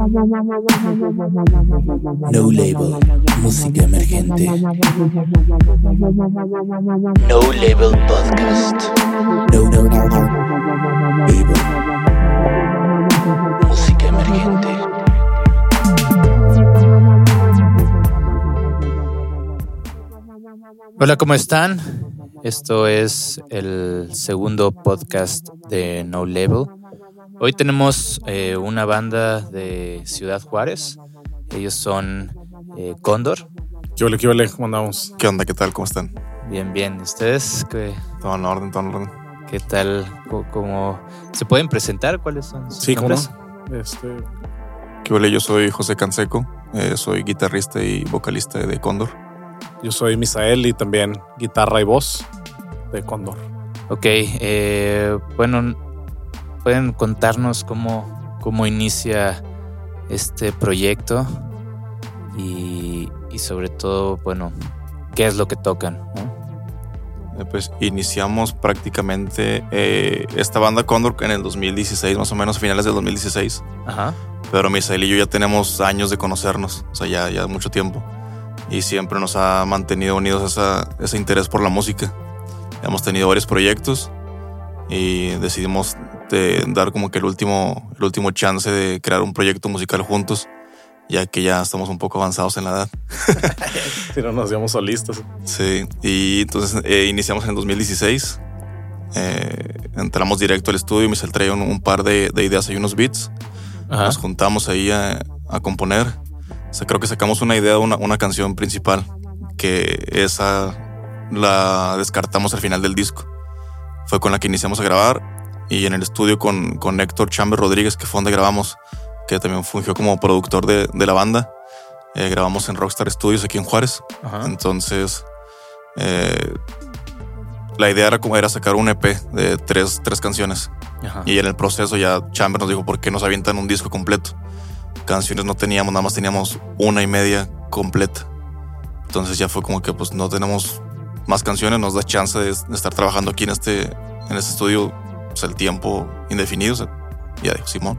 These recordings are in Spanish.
No Label, música emergente. No Label Podcast. No. Label. Música emergente. Hola, ¿cómo están? Esto es el segundo podcast de No Label. Hoy tenemos eh, una banda de Ciudad Juárez. Ellos son eh, Cóndor. ¿Qué ole, qué ole? ¿Cómo andamos? ¿Qué onda? ¿Qué tal? ¿Cómo están? Bien, bien. ¿Ustedes qué, Todo en orden, todo en orden. qué tal? ¿Cómo, ¿Se pueden presentar? ¿Cuáles son sus Sí, ¿cómo nombres? no? Este, ¿Qué ole? Yo soy José Canseco, eh, soy guitarrista y vocalista de Cóndor. yo soy Misael y también guitarra y voz de Cóndor. Ok, eh, bueno, ¿pueden contarnos cómo, cómo inicia este proyecto? Y, y sobre todo, bueno, ¿qué es lo que tocan? no? Eh, pues iniciamos prácticamente eh, esta banda Cóndor en el 2016, más o menos, a finales del 2016. Ajá. Pero Misael y yo ya tenemos años de conocernos, o sea, ya, ya mucho tiempo. Y siempre nos ha mantenido unidos esa, ese interés por la música. Hemos tenido varios proyectos y decidimos de dar como que el último, el último chance de crear un proyecto musical juntos, ya que ya estamos un poco avanzados en la edad. Si no nos íbamos solistas. Sí, y entonces eh, iniciamos en el 2016. Eh, entramos directo al estudio y Misael traía un, un par de, de ideas y unos beats. Ajá. Nos juntamos ahí a, a componer. O sea, creo que sacamos una idea, una, una canción principal, que esa la descartamos al final del disco. Fue con la que iniciamos a grabar y en el estudio con, con Héctor Chamber Rodríguez, que fue donde grabamos, que también fungió como productor de, de la banda. Eh, grabamos en Rockstar Studios aquí en Juárez. Ajá. Entonces, eh, la idea era, era sacar un EP de tres, tres canciones. Ajá. Y en el proceso ya Chamber nos dijo, ¿por qué nos avientan un disco completo? Canciones no teníamos, nada más teníamos una y media completa. Entonces ya fue como que pues no tenemos más canciones, nos da chance de, de estar trabajando aquí en este, en este estudio pues, el tiempo indefinido. O sea, ya dijo Simón.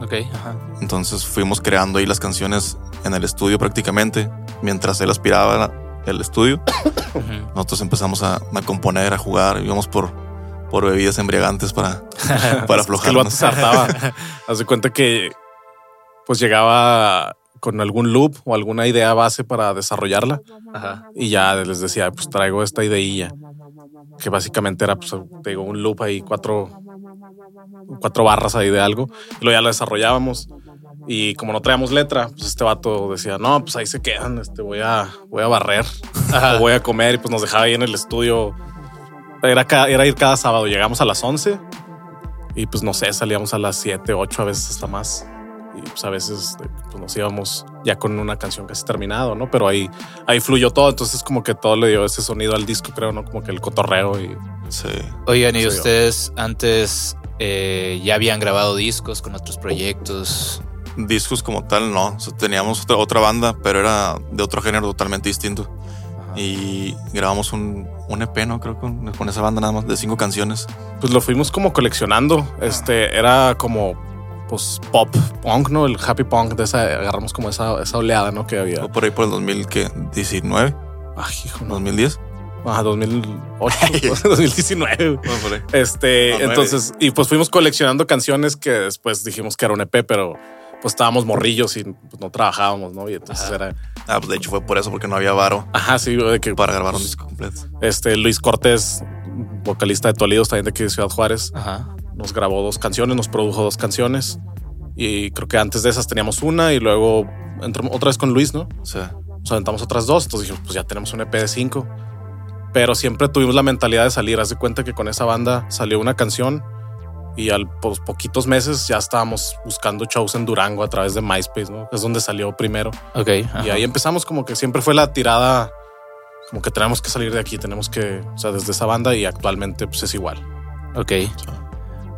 Ok, ajá. Entonces fuimos creando ahí las canciones en el estudio prácticamente, mientras él aspiraba el estudio. Nosotros empezamos a, a componer, a jugar, íbamos por, por bebidas embriagantes para, para Es que el vato aflojarnos. se hartaba. Haz de cuenta que pues llegaba con algún loop o alguna idea base para desarrollarla Ajá. y ya les decía, pues traigo esta ideilla que básicamente era, pues, digo, un loop ahí, cuatro, cuatro barras ahí de algo. Y luego ya la desarrollábamos. Y como no traíamos letra, pues este vato decía, no, pues ahí se quedan, este, voy a, voy a barrer o voy a comer. Y pues nos dejaba ahí en el estudio. Era, ca- era ir cada sábado. Llegamos a las 11 y pues no sé, salíamos a las 7, 8, a veces hasta más. Y pues a veces pues, nos íbamos ya con una canción casi terminado, ¿no? Pero ahí, ahí fluyó todo. Entonces como que todo le dio ese sonido al disco, creo, ¿no? Como que el cotorreo y Sí. Oigan, ¿y ustedes antes eh, ya habían grabado discos con otros proyectos? Discos como tal, no. O sea, teníamos otra, otra banda, pero era de otro género totalmente distinto. Ajá. Y grabamos un, un EP, ¿no? Creo que con, con esa banda nada más de cinco canciones. pues lo fuimos como coleccionando. Este era como pues pop punk, ¿no? El happy punk de esa, agarramos como esa, esa oleada, ¿no? Que había. Por ahí por el 2019, Ay, hijo, no. 2010. Ajá, 2008, 2019. Fue por ahí. Este, No, nueve. entonces, y pues fuimos coleccionando canciones que después dijimos que era un EP, pero pues estábamos morrillos y pues, no trabajábamos, ¿no? Y entonces Ajá. era, Ah, pues de hecho fue por eso, porque no había varo ajá, sí, de que para grabar un disco completo. este Luis Cortés, vocalista de Toledo, también de aquí de Ciudad Juárez, Ajá. Nos grabó dos canciones, nos produjo dos canciones y creo que antes de esas teníamos una y luego entramos otra vez con Luis, ¿no? O sea, Nos aventamos otras dos, entonces dijimos, pues ya tenemos un EP de cinco. Pero siempre tuvimos la mentalidad de salir. Haz de cuenta que con esa banda salió una canción y al pues, poquitos meses ya estábamos buscando shows en Durango a través de MySpace, ¿no? Es donde salió primero. Ok. Y ahí empezamos como que siempre fue la tirada, como que tenemos que salir de aquí, tenemos que, o sea, desde esa banda y actualmente pues es igual. Ok.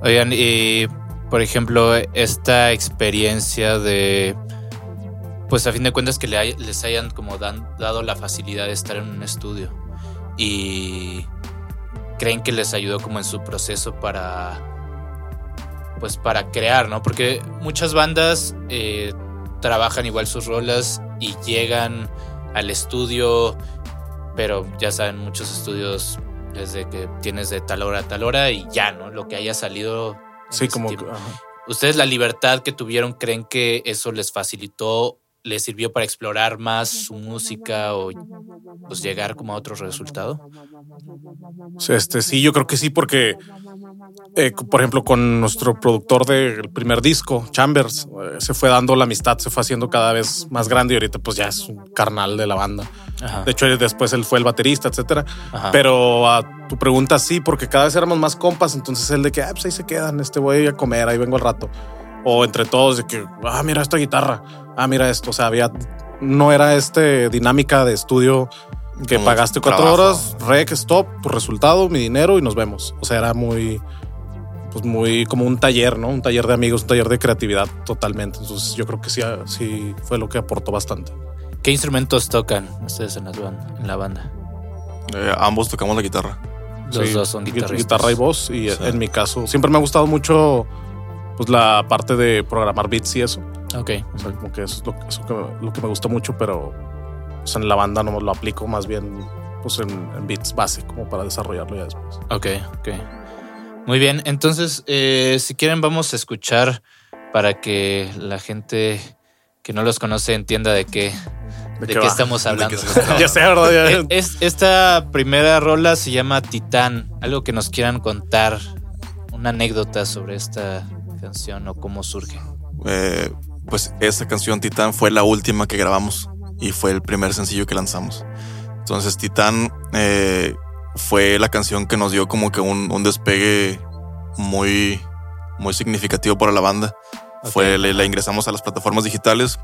Oigan, y por ejemplo, esta experiencia de, pues a fin de cuentas que le hay- les hayan como dan- dado la facilidad de estar en un estudio y creen que les ayudó como en su proceso para, pues para crear, ¿no? Porque muchas bandas eh, trabajan igual sus rolas y llegan al estudio, pero ya saben, muchos estudios desde que tienes de tal hora a tal hora y ya, ¿no? Lo que haya salido. Sí, como. ajá. ¿Ustedes la libertad que tuvieron creen que eso les facilitó, les sirvió para explorar más su música o pues llegar como a otro resultado? Este, sí, yo creo que sí, porque, eh, por ejemplo, con nuestro productor del primer disco, Chambers, eh, se fue dando la amistad, se fue haciendo cada vez más grande y ahorita pues ya es un carnal de la banda. Ajá. De hecho, después él fue el baterista, etcétera. Ajá. Pero a tu pregunta sí, porque cada vez éramos más compas, entonces él de que, ah, pues ahí se quedan, este voy a comer, ahí vengo al rato. O entre todos de que, ah, mira esta guitarra, ah, mira esto, o sea, había, no era este dinámica de estudio que Como pagaste cuatro trabajo. horas, rec, stop, tu resultado, mi dinero y nos vemos. O sea, era muy, pues muy como un taller, ¿no? Un taller de amigos, un taller de creatividad totalmente. Entonces yo creo que sí, sí fue lo que aportó bastante. ¿Qué instrumentos tocan ustedes en, las ban- en la banda? Eh, ambos tocamos la guitarra. Los Sí, dos son gui- guitarristas. Guitarra y voz. Y Sí. en mi caso, siempre me ha gustado mucho pues la parte de programar beats y eso. Ok. O sea, como que eso es lo, eso que, lo que me gusta mucho, pero pues, en la banda no lo aplico más bien pues en, en beats base, como para desarrollarlo ya después. Ok, ok. Muy bien, entonces, eh, si quieren, vamos a escuchar para que la gente que no los conoce entienda de qué, de qué estamos ¿De hablando. qué ya sé, ¿verdad? Es- esta primera rola se llama Titán. Algo que nos quieran contar, una anécdota sobre esta canción o cómo surge. Eh, pues esa canción Titán fue la última que grabamos y fue el primer sencillo que lanzamos. Entonces Titán eh, fue la canción que nos dio como que un, un despegue muy, muy significativo para la banda. Ok. Fue, le, la ingresamos a las plataformas digitales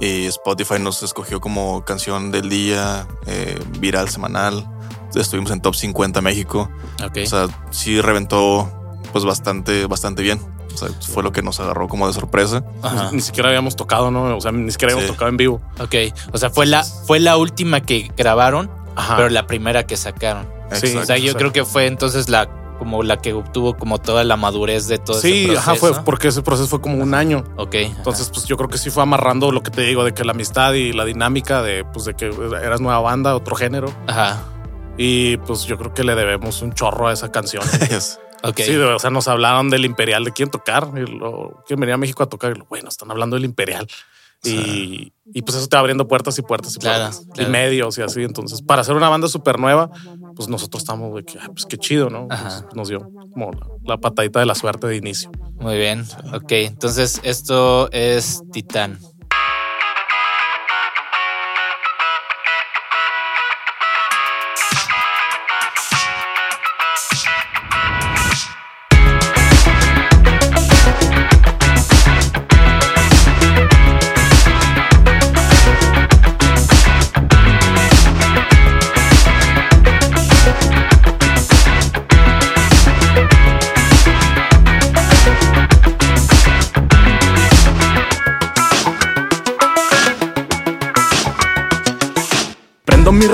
y Spotify nos escogió como canción del día, eh, viral semanal. Estuvimos en top 50 México. Ok. O sea, sí reventó pues bastante, bastante bien. O sea, fue lo que nos agarró como de sorpresa. Ajá. Ni siquiera habíamos tocado, ¿no? O sea, ni siquiera habíamos Sí. tocado en vivo. Ok. O sea, fue la, fue la última que grabaron, Ajá. pero la primera que sacaron. Sí, O sea, yo Exacto. creo que fue entonces la como la que obtuvo como toda la madurez de todo Sí, ese ajá, fue porque ese proceso fue como un año. Ok. Entonces, pues yo creo que sí fue amarrando lo que te digo de que la amistad y la dinámica de, pues, de que eras nueva banda, otro género. Ajá. Y pues yo creo que le debemos un chorro a esa canción. Es- Ok. Sí, o sea, nos hablaron del Imperial, de quién tocar. Y lo, quién venía a México a tocar. Y lo, bueno, están hablando del Imperial. Y, y, pues eso te va abriendo puertas y puertas y Claro, puertas. claro. Y medios y así. Entonces, para hacer una banda súper nueva, pues nosotros estamos de que, pues qué chido, ¿no? Pues, nos dio como la, la patadita de la suerte de inicio. Muy bien. Ok. Entonces, esto es Titán.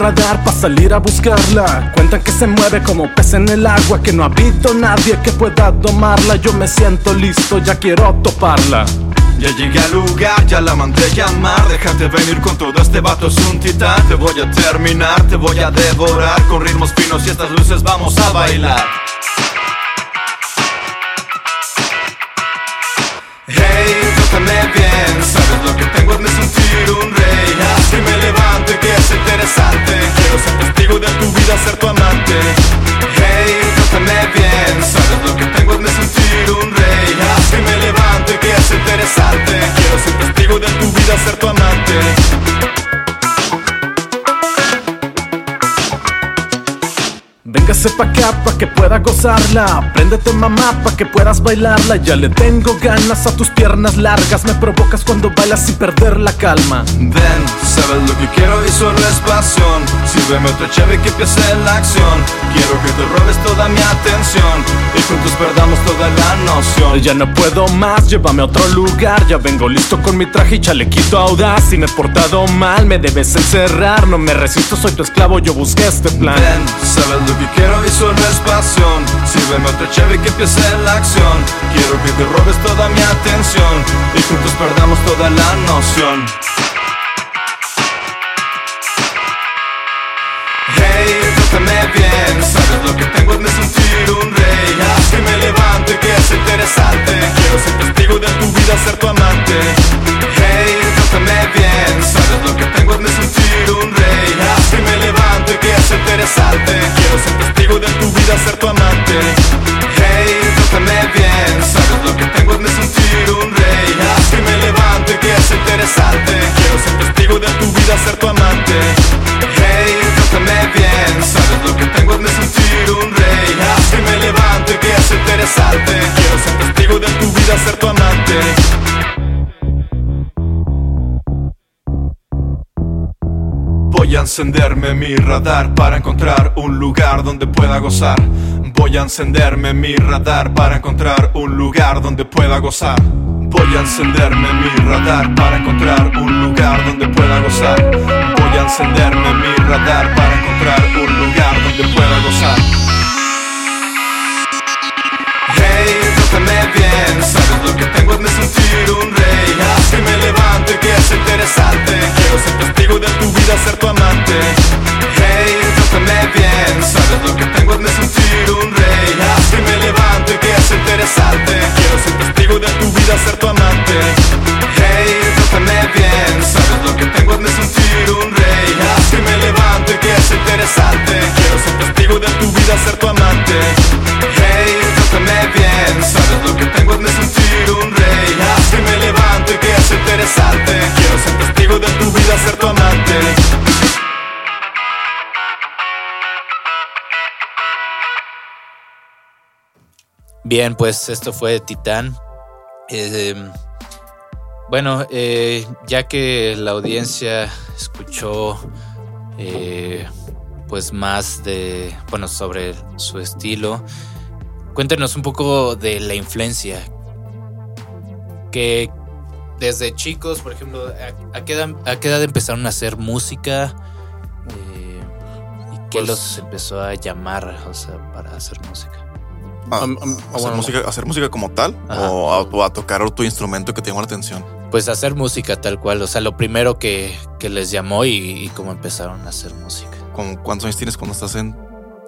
Para salir a buscarla. Cuentan que se mueve como pez en el agua, que no ha habido nadie que pueda domarla. Yo me siento listo, ya quiero toparla. Ya llegué al lugar, ya la mandé llamar Déjate venir con todo este vato es un titán Te voy a terminar, te voy a devorar Con ritmos finos y estas luces vamos a bailar Hey, trátame bien Sabes lo que tengo es me que es interesante. Quiero ser testigo de tu vida, ser tu amante Véngase pa' acá pa' que pueda gozarla. Préndete mamá pa' que puedas bailarla. Ya le tengo ganas a tus piernas largas. Me provocas cuando bailas sin perder la calma. Ven, sabes lo que quiero y solo es pasión Sírveme otro cheve que empiece la acción Quiero que te robes toda mi atención Y juntos perdamos toda la noción Ya no puedo más, llévame a otro lugar. Ya vengo listo con mi traje y chalequito audaz. Si me he portado mal, me debes encerrar. No me resisto, soy tu esclavo, yo busqué este plan. Ven, sabes lo que quiero solo es pasión Sírveme otra cheve que empiece la acción. Quiero que te robes toda mi atención. Y juntos perdamos toda la noción. Hey, trátame bien. Sabes lo que tengo es me sentir un rey. Haz que me levante, que es interesante. Quiero ser testigo de tu vida, ser tu amante. Hey, trátame bien. Sabes lo que tengo es me sentir un rey. Haz que me levante, que es interesante. Quiero ser testigo ser tu amante. Hey, trátame bien Sabes lo que tengo es me sentir un rey. Haz que me levante, que es interesante. Quiero ser testigo de tu vida, ser tu amante. Hey, trátame bien Sabes lo que tengo es me sentir un rey. Haz que me levante, que es interesante. Quiero ser testigo de tu vida, ser tu amante a encenderme mi radar para encontrar un lugar donde pueda gozar. Voy a encenderme mi radar para encontrar un lugar donde pueda gozar. Voy a encenderme mi radar para encontrar un lugar donde pueda gozar. Voy a encenderme mi radar para encontrar un lugar donde pueda gozar. Hey, trátame bien, sabes lo que tengo es sentir un rey Haz que me levante, que es interesante Bien, pues esto fue Titán. Eh, bueno, eh, ya que la audiencia escuchó eh, pues más de, bueno, sobre su estilo, cuéntenos un poco de la influencia. Que desde chicos, por ejemplo, ¿a, a qué, edad, a qué edad empezaron a hacer música? Eh, ¿Y qué Pues- los empezó a llamar, o sea, para hacer música? Ah, Am- am- hacer, bueno. música, hacer música como tal Ajá. o a, o a tocar tu instrumento que te llamó la atención. Pues hacer música tal cual, o sea, lo primero que, que les llamó y, y cómo empezaron a hacer música. ¿Con ¿Cuántos años tienes cuando estás en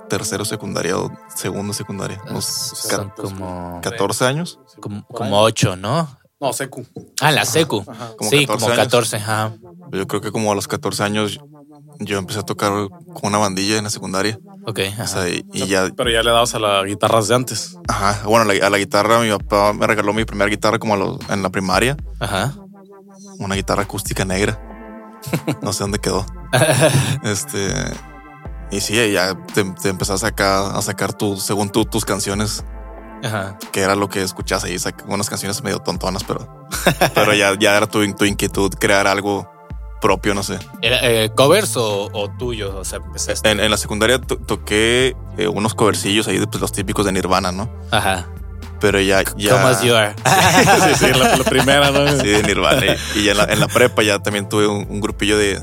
tercero secundaria o segundo secundaria? Unos Son ca- como, 14 años. como, como ocho, ¿no? No, secu. Ah, la secu. Ajá. Como sí, 14 como años. 14, ajá. Yo creo que como a los 14 años yo empecé a tocar con una bandilla en la secundaria. Ok, O ajá. sea, y, y ya, Pero ya le dabas a las guitarras de antes. ajá, bueno, a la, a la guitarra, mi papá me regaló mi primera guitarra como a los- en la primaria, Ajá. una guitarra acústica negra. No sé dónde quedó. Este, y sí, ya te, te empezás acá a sacar tu, según tú, tus canciones, Ajá. que era lo que escuchas ahí, unas canciones medio tontonas, pero, pero ya, ya era tu, tu inquietud crear algo propio, no sé. ¿Era, eh, ¿Covers o, o tuyo? O sea, empezaste. En, en la secundaria to- toqué eh, unos covercillos ahí, de, pues, los típicos de Nirvana, ¿no? Ajá. Pero ya, ya. Come as you are. sí, sí, la, la primera, ¿no? Sí, de Nirvana. Y, y ya en la, en la prepa ya también tuve un, un grupillo de,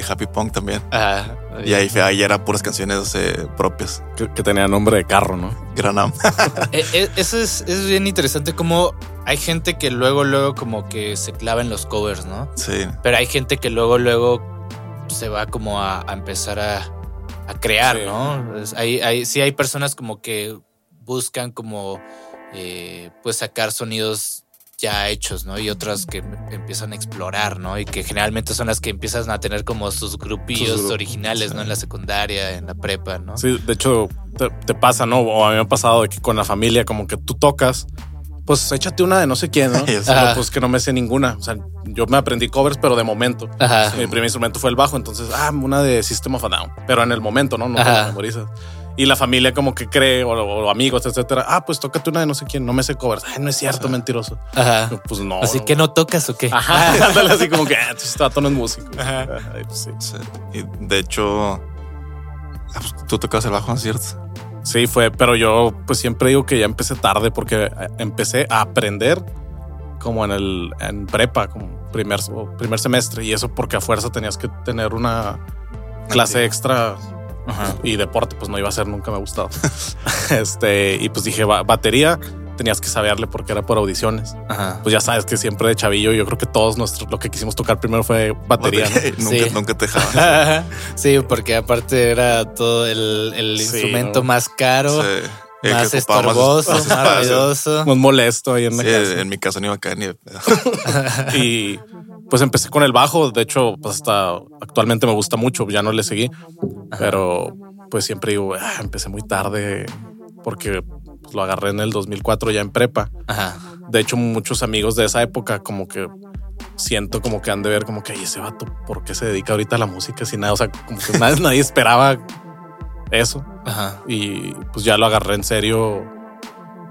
de Happy Punk también. Ajá. Y ahí, fue- ahí eran puras canciones eh, propias. Que, que tenía nombre de carro, ¿no? Granam. Eh, eh, Eso es, es bien interesante como hay gente que luego, luego como que se clava en los covers, ¿no? Sí. Pero hay gente que luego, luego se va como a, a empezar a, a crear, Sí. ¿no? Es- hay, hay, sí hay personas como que buscan como eh, pues sacar sonidos ya hechos, ¿no? Y otras que empiezan a explorar, ¿no? Y que generalmente son las que empiezan a tener como sus grupillos Sus grupos, originales, ¿no? En la secundaria, en la prepa, ¿no? Sí, de hecho, te, te pasa, ¿no? O a mí me ha pasado de que con la familia, como que tú tocas, pues échate una de no sé quién, ¿no? Ajá. pues que no me sé ninguna. O sea, yo me aprendí covers, pero de momento. Ajá. Mi primer instrumento fue el bajo, entonces, ah, una de System of a Down. Pero en el momento, ¿no? No la memorizas. Y la familia como que cree, o, o amigos, etcétera. Ah, pues tócate una de no sé quién, no me sé covers. Ay, no es cierto, mentiroso. Ajá. Pues no. Así que no tocas o qué. Ajá, ándale así como que, ah, este vato no es músico. Ajá. Ay, pues sí. sí. Y de hecho, ah, pues, tú tocabas el bajo, ¿no es cierto? Sí, fue, pero yo pues siempre digo que ya empecé tarde porque eh, empecé a aprender como en el en prepa, como primer, primer semestre, y eso porque a fuerza tenías que tener una clase extra Ajá. Y deporte, pues no iba a ser, nunca me ha gustado. este, y pues dije, "Va- batería, tenías que saberle porque era por audiciones. Ajá. Pues ya sabes que siempre de chavillo, yo creo que todos nuestros, lo que quisimos tocar primero fue batería. ¿no? nunca, Sí. nunca te dejaban. sí, porque aparte era todo el, el Sí, instrumento ¿no? más caro, Sí. El que más ocupaba más- estorboso, más más. Muy molesto ahí en la Sí, casa. en mi casa no iba a caer ni. Y pues empecé con el bajo. De hecho, pues hasta actualmente me gusta mucho. Ya no le seguí, pero pues siempre digo, "Ah, empecé muy tarde porque pues, lo agarré en el 2004 ya en prepa. Ajá. De hecho, muchos amigos de esa época como que siento como que han de ver como que "Ay, ese vato, ¿por qué se dedica ahorita a la música sin nada? O sea, como que nadie, nadie esperaba eso. Ajá. Y pues ya lo agarré en serio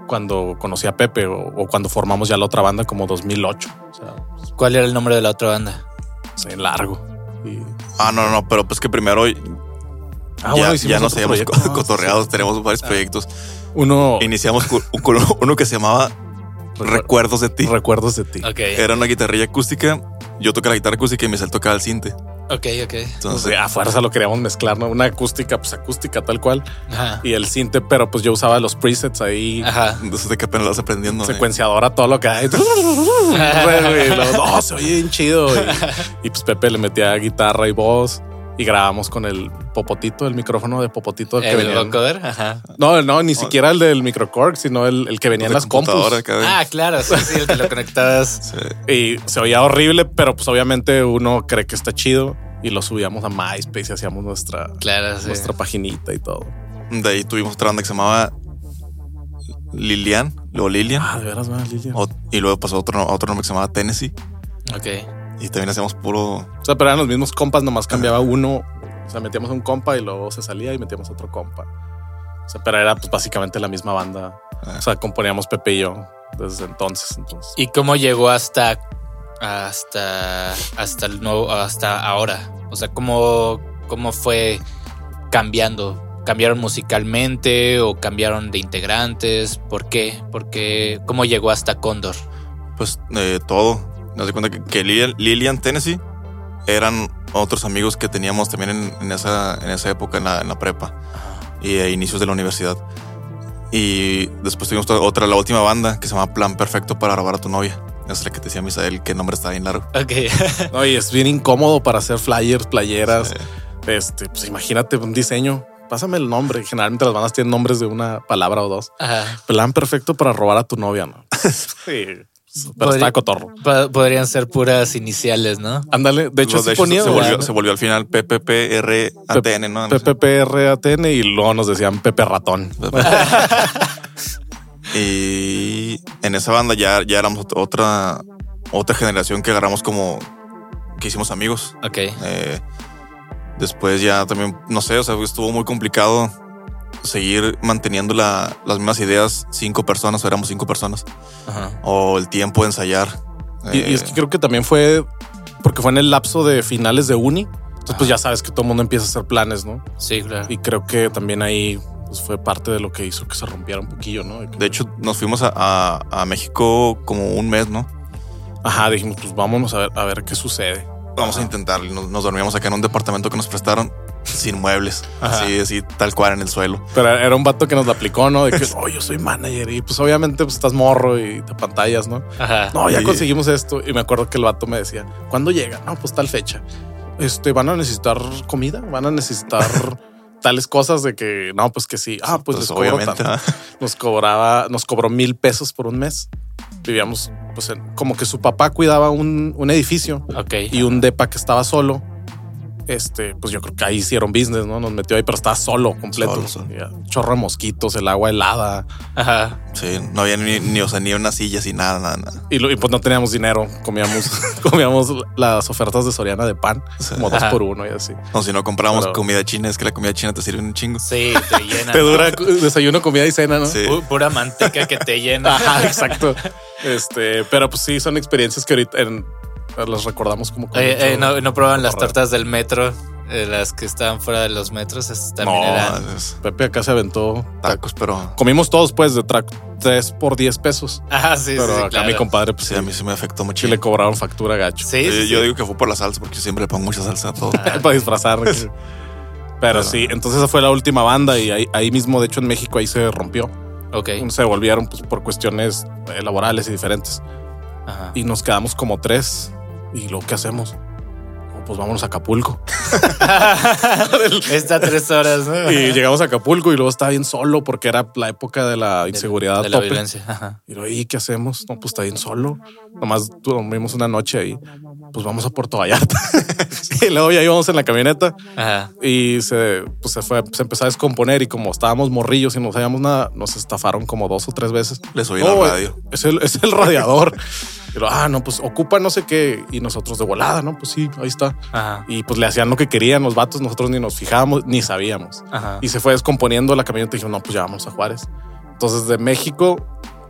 cuando conocí a Pepe o, o cuando formamos ya la otra banda como 2008. O sea, pues, ¿Cuál era el nombre de la otra banda? sí, largo. Y, Ah, no, no, pero pues que primero Ah, ya, bueno, ya nos habíamos proyecto. co- cotorreado, tenemos varios proyectos. Uno Iniciamos uno que se llamaba Recuerdos de ti. recuerdos de ti. Ok. Era una guitarrilla acústica. Yo tocaba la guitarra acústica y Michelle tocaba el cinte. Ok, ok. Entonces, a fuerza lo queríamos mezclar, ¿no? Una acústica, pues acústica tal cual. Ajá. Y el sinte, pero pues yo usaba los presets ahí. Ajá. entonces de qué pena lo vas aprendiendo. eh. Secuenciadora, todo lo que hay. Y luego, no, se oye bien chido. Y, y, pues Pepe le metía guitarra y voz y grabamos con el popotito, el micrófono de popotito que El venía. vocoder. Ajá. No, no, ni siquiera el del microcorg, sino el, el que venía en las compus. Ah, claro, sí, sí, el que lo conectabas. Sí. Y se oía horrible, pero pues obviamente uno cree que está chido y lo subíamos a MySpace y hacíamos nuestra, Claro, sí. nuestra paginita y todo. De ahí tuvimos otra banda que se llamaba Lilian, luego Lilian. Ah, de veras, ¿verdad, Lilia? O- y luego pasó otro, otro nombre que se llamaba Tennessee. Ok. Y también hacíamos puro. O sea, pero eran los mismos compas, nomás cambiaba uno. O sea, metíamos un compa y luego se salía y metíamos otro compa. O sea, pero era pues básicamente la misma banda. Ah. O sea, componíamos Pepe y yo desde entonces. entonces. ¿Y cómo llegó hasta hasta hasta el nuevo hasta ahora? O sea, ¿cómo, cómo fue cambiando? ¿Cambiaron musicalmente o cambiaron de integrantes? ¿Por qué? ¿Por qué? ¿Cómo llegó hasta Cóndor? Pues eh, todo. Nos di cuenta que, que Lilian, Lilian, Tennessee eran otros amigos que teníamos también en, en esa, en esa época en la, en la prepa y a inicios de la universidad. Y después tuvimos otra- otra, la última banda que se llama Plan Perfecto para robar a tu novia. Esa es la que te decía Misael, que el nombre está bien largo. Ok. No, y es bien incómodo para hacer flyers, playeras. Este, pues imagínate un diseño. Pásame el nombre. Generalmente las bandas tienen nombres de una palabra o dos. Ajá. Plan perfecto para robar a tu novia, ¿no? sí. Pero Podría- está cotorro. Po- Podrían ser puras iniciales, ¿no? Ándale. De hecho, hecho, ponía se, volvió, se volvió al final PPPRATN, ¿no? PPPRATN y luego nos decían Pepe Ratón. Y en esa banda ya, ya éramos ot- otra, otra generación que agarramos como que hicimos amigos. Ok. Eh, después ya también, no sé, o sea, estuvo muy complicado seguir manteniendo la- las mismas ideas cinco personas, o éramos cinco personas, Ajá. o el tiempo de ensayar. Y, Eh, y es que creo que también fue porque fue en el lapso de finales de uni. Entonces, pues ya sabes que todo el mundo empieza a hacer planes, ¿no? Sí, claro. Y creo que también ahí pues, fue parte de lo que hizo que se rompiera un poquillo, ¿no? De que- de hecho, nos fuimos a, a- a México como un mes, ¿no? ajá, dijimos, pues vámonos a ver, a ver qué sucede. Vamos a intentarlo. Nos, nos dormíamos acá en un departamento que nos prestaron sin muebles, Ajá. así, así, tal cual en el suelo. Pero era un vato que nos la aplicó, ¿no? De que, oh, yo soy manager. Y pues obviamente pues, estás morro y te pantallas, ¿no? Ajá. No, ya Sí. conseguimos esto. Y me acuerdo que el vato me decía, ¿cuándo llega? No, pues tal fecha. Este, van a necesitar comida, van a necesitar tales cosas de que, no, pues que sí. Ah, pues, les cobro obviamente. tanto. Nos cobraba, nos cobró mil pesos por un mes. Vivíamos, pues, en- como que su papá cuidaba un, un edificio Ok. y un depa que estaba solo. Este, pues yo creo que ahí hicieron business, ¿no? Nos metió ahí, pero estaba solo, completo. Solo, Chorro de mosquitos, el agua helada. Ajá. Sí, no había ni, ni, o sea, ni una silla, ni nada, nada, nada. Y, lo- y pues no teníamos dinero. Comíamos, comíamos las ofertas de Soriana de pan, como dos Ajá. por uno y así. O si no comprábamos Pero- comida china, es que la comida china te sirve un chingo. Sí, te llena. Te ¿no? dura desayuno, comida y cena, ¿no? Sí. Pu- Pura manteca que te llena. Ajá, exacto. Este, pero pues sí, son experiencias que ahorita en- las recordamos como mucho- eh, no, no proban las tortas del metro, eh, las que estaban fuera de los metros, esas también No, eran. es Pepe acá se aventó. tacos, pero Comimos todos pues de track 3 por 10 pesos. Ah, sí, pero sí, acá claro. mi compadre, pues sí, sí, a mí sí me afectó mucho. le cobraron factura gacho. Sí, Eh, sí, yo sí. digo que fue por la salsa, porque yo siempre le pongo mucha salsa a todo. Para disfrazar. Pero sí, entonces esa fue la última banda y ahí, ahí mismo, de hecho, en México ahí se rompió. Ok. Se volvieron pues, por cuestiones eh, laborales y diferentes. Ajá. Y nos quedamos como tres. ¿Y luego qué hacemos? Pues vámonos a Acapulco. Está tres horas, ¿no? Y llegamos a Acapulco y luego estaba bien solo porque era la época de la inseguridad de a la tope. violencia. Ajá. Y luego, ¿y qué hacemos? No, pues está bien solo. Nomás dormimos una noche ahí. Pues vamos a Puerto Vallarta. y luego ya íbamos en la camioneta Ajá. y se, pues se fue, se empezó a descomponer y como estábamos morrillos y no sabíamos nada, nos estafaron como dos o tres veces. Les oí No, la radio. Es el, es el radiador. Y luego, ah, no, pues ocupa no sé qué. Y nosotros de volada, ¿no? Pues sí, ahí está. Ajá. Y pues le hacían lo que querían los vatos, nosotros ni nos fijábamos ni sabíamos. Ajá. Y se fue descomponiendo la camioneta y dijimos, no, pues ya vamos a Juárez. Entonces de México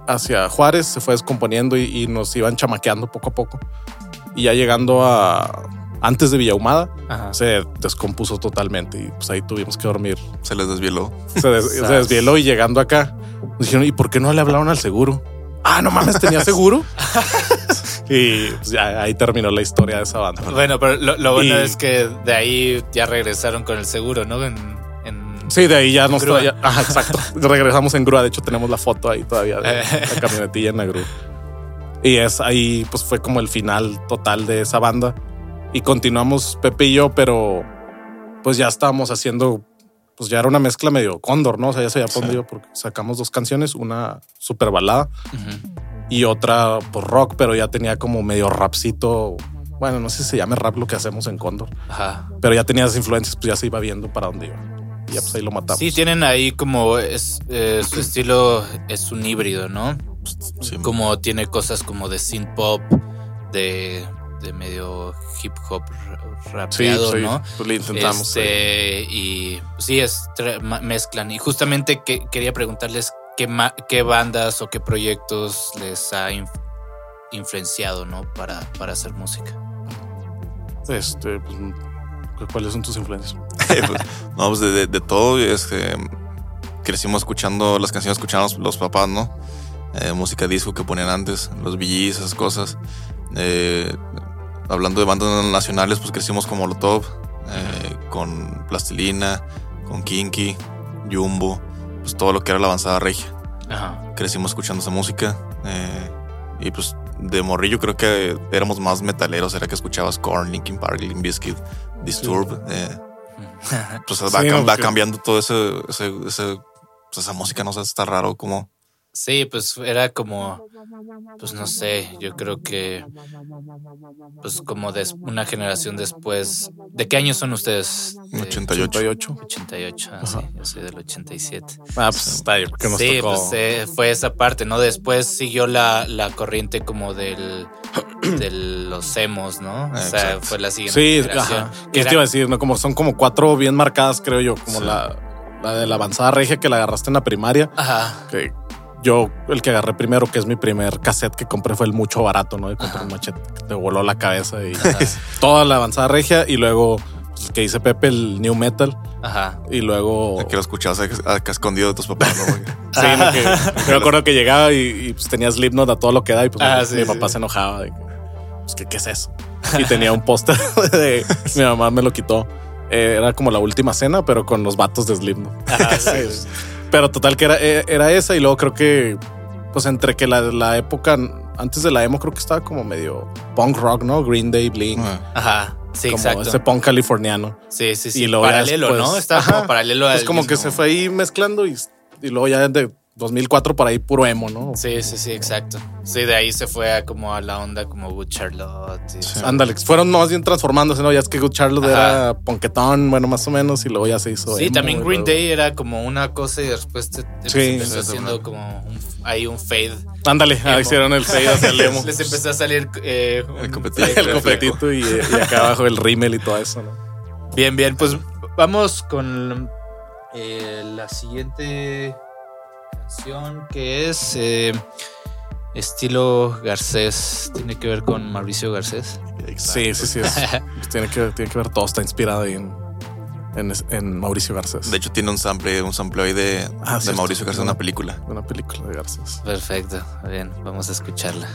hacia Juárez se fue descomponiendo y, y nos iban chamaqueando poco a poco. Y ya llegando a antes de Villahumada, Ajá. se descompuso totalmente y pues ahí tuvimos que dormir. Se les desvieló. Se, des- se desvieló y llegando acá, nos dijeron, ¿y por qué no le hablaron al seguro? Ah, no mames, tenía seguro. y pues ya ahí terminó la historia de esa banda. Bueno, pero lo, lo bueno Y- es que de ahí ya regresaron con el seguro, ¿no? En, en- Sí, de ahí ya nos exacto. Regresamos en grúa. De hecho, tenemos la foto ahí todavía de la camionetilla en la grúa. Y es ahí, pues fue como el final total de esa banda. Y continuamos Pepe y yo, pero pues ya estábamos haciendo, pues ya era una mezcla medio cóndor, ¿no? O sea, ya se había podido porque sacamos dos canciones, una super balada y otra por rock, pero ya tenía como medio rapcito. Bueno, no sé si se llame rap lo que hacemos en Cóndor, Ajá. pero ya tenía esas influencias, pues ya se iba viendo para dónde iba. Y ya pues ahí lo matamos. Sí, tienen ahí como es, eh, su estilo es un híbrido, ¿no? Sí. Como tiene cosas como de synth pop, de, de medio hip hop ra- Sí, rapeado, sí, ¿no? pues le intentamos. sí. Este, y sí, es, mezclan. Y justamente que, quería preguntarles qué, ma- qué bandas o qué proyectos les ha inf- influenciado, ¿no? Para, para hacer música. Este, pues, ¿cu- ¿cuáles son tus influencias? Pues, no, pues de, de- de todo, este, crecimos escuchando las canciones, escuchaban los, los papás, ¿no? Eh, música disco que ponían antes, los VGs, esas cosas. Eh, hablando de bandas nacionales, pues crecimos con Molotov, eh, con Plastilina, con Kinky, Jumbo, pues todo lo que era la avanzada regia. Ajá. Crecimos escuchando esa música. eh, y pues de morrillo creo que éramos más metaleros, era que escuchabas Korn, Linkin Park, Limp Bizkit, Disturbed. eh, pues va, Sí, cambiando todo ese, ese, ese- pues, esa música, no sé, está raro como Sí, pues era como, pues no sé, yo creo que, pues como des- una generación después. ¿De qué años son ustedes? De 88. 88. 88, ah, sí, yo soy del 87. Ah, pues está ahí, porque nos sí, tocó. pues eh, fue esa parte, ¿no? Después siguió la, la corriente como del de los emos, ¿no? O sea, Exacto. fue la siguiente Sí, generación. ajá. que ¿Qué era- te iba a decir? No, como son como cuatro bien marcadas, creo yo, como Sí. la, la de la avanzada regia que la agarraste en la primaria. Ajá. Que yo, el que agarré primero, que es mi primer cassette que compré, fue el mucho barato, ¿no? De comprar un machete que te voló la cabeza y toda la avanzada regia. Y luego pues, que dice Pepe, el new metal. Ajá. Y luego. que lo escuchabas acá acá escondido de tus papás, ¿no? Sí, no, que, yo me acuerdo que llegaba y, y, pues tenía Slipknot a todo lo que da y pues Ah, mi, sí, mi sí. papá se enojaba de que, pues, ¿qué, qué es eso? Y tenía un póster de mi mamá me lo quitó. Eh, era como la última cena, pero con los vatos de Slipknot. Ajá, sí. Pero total que era, eh, era esa y luego creo que pues entre que la, la época antes de la emo creo que estaba como medio punk rock, ¿no? Green Day, Blink. Ajá. Sí, como exacto. ese punk californiano. Sí, sí, sí. Y luego paralelo, después- ¿no? Estaba Ajá. como paralelo Es al como que se fue ahí mezclando y, y luego ya de 2004 por ahí puro emo, ¿no? Sí, sí, sí, exacto. Sí, de ahí se fue a como a la onda como Good Charlotte. Sí. Ándale, fueron más bien transformándose, ¿no? Ya es que Good Charlotte Ajá. era ponquetón, bueno, más o menos, y luego ya se hizo. Sí, emo, también Green luego- Day era como una cosa y después te, te Sí, empezó haciendo sí. como un, ahí un fade. Ándale, ahí Emo. hicieron el fade hacia el emo. Les empezó a salir eh, un El copetito. copetito y, y acá abajo el rímel y todo eso, ¿no? Bien, bien, pues vamos con eh, la siguiente canción que es eh, estilo Garcés. Tiene que ver con Mauricio Garcés. Sí, sí, sí. es- tiene, que, tiene que ver, todo está inspirado ahí en, en, en Mauricio Garcés. De hecho, tiene un sample, un sample ahí de, Ah, de. Mauricio García, una película. de una película de Garcés. Perfecto, bien, vamos a escucharla.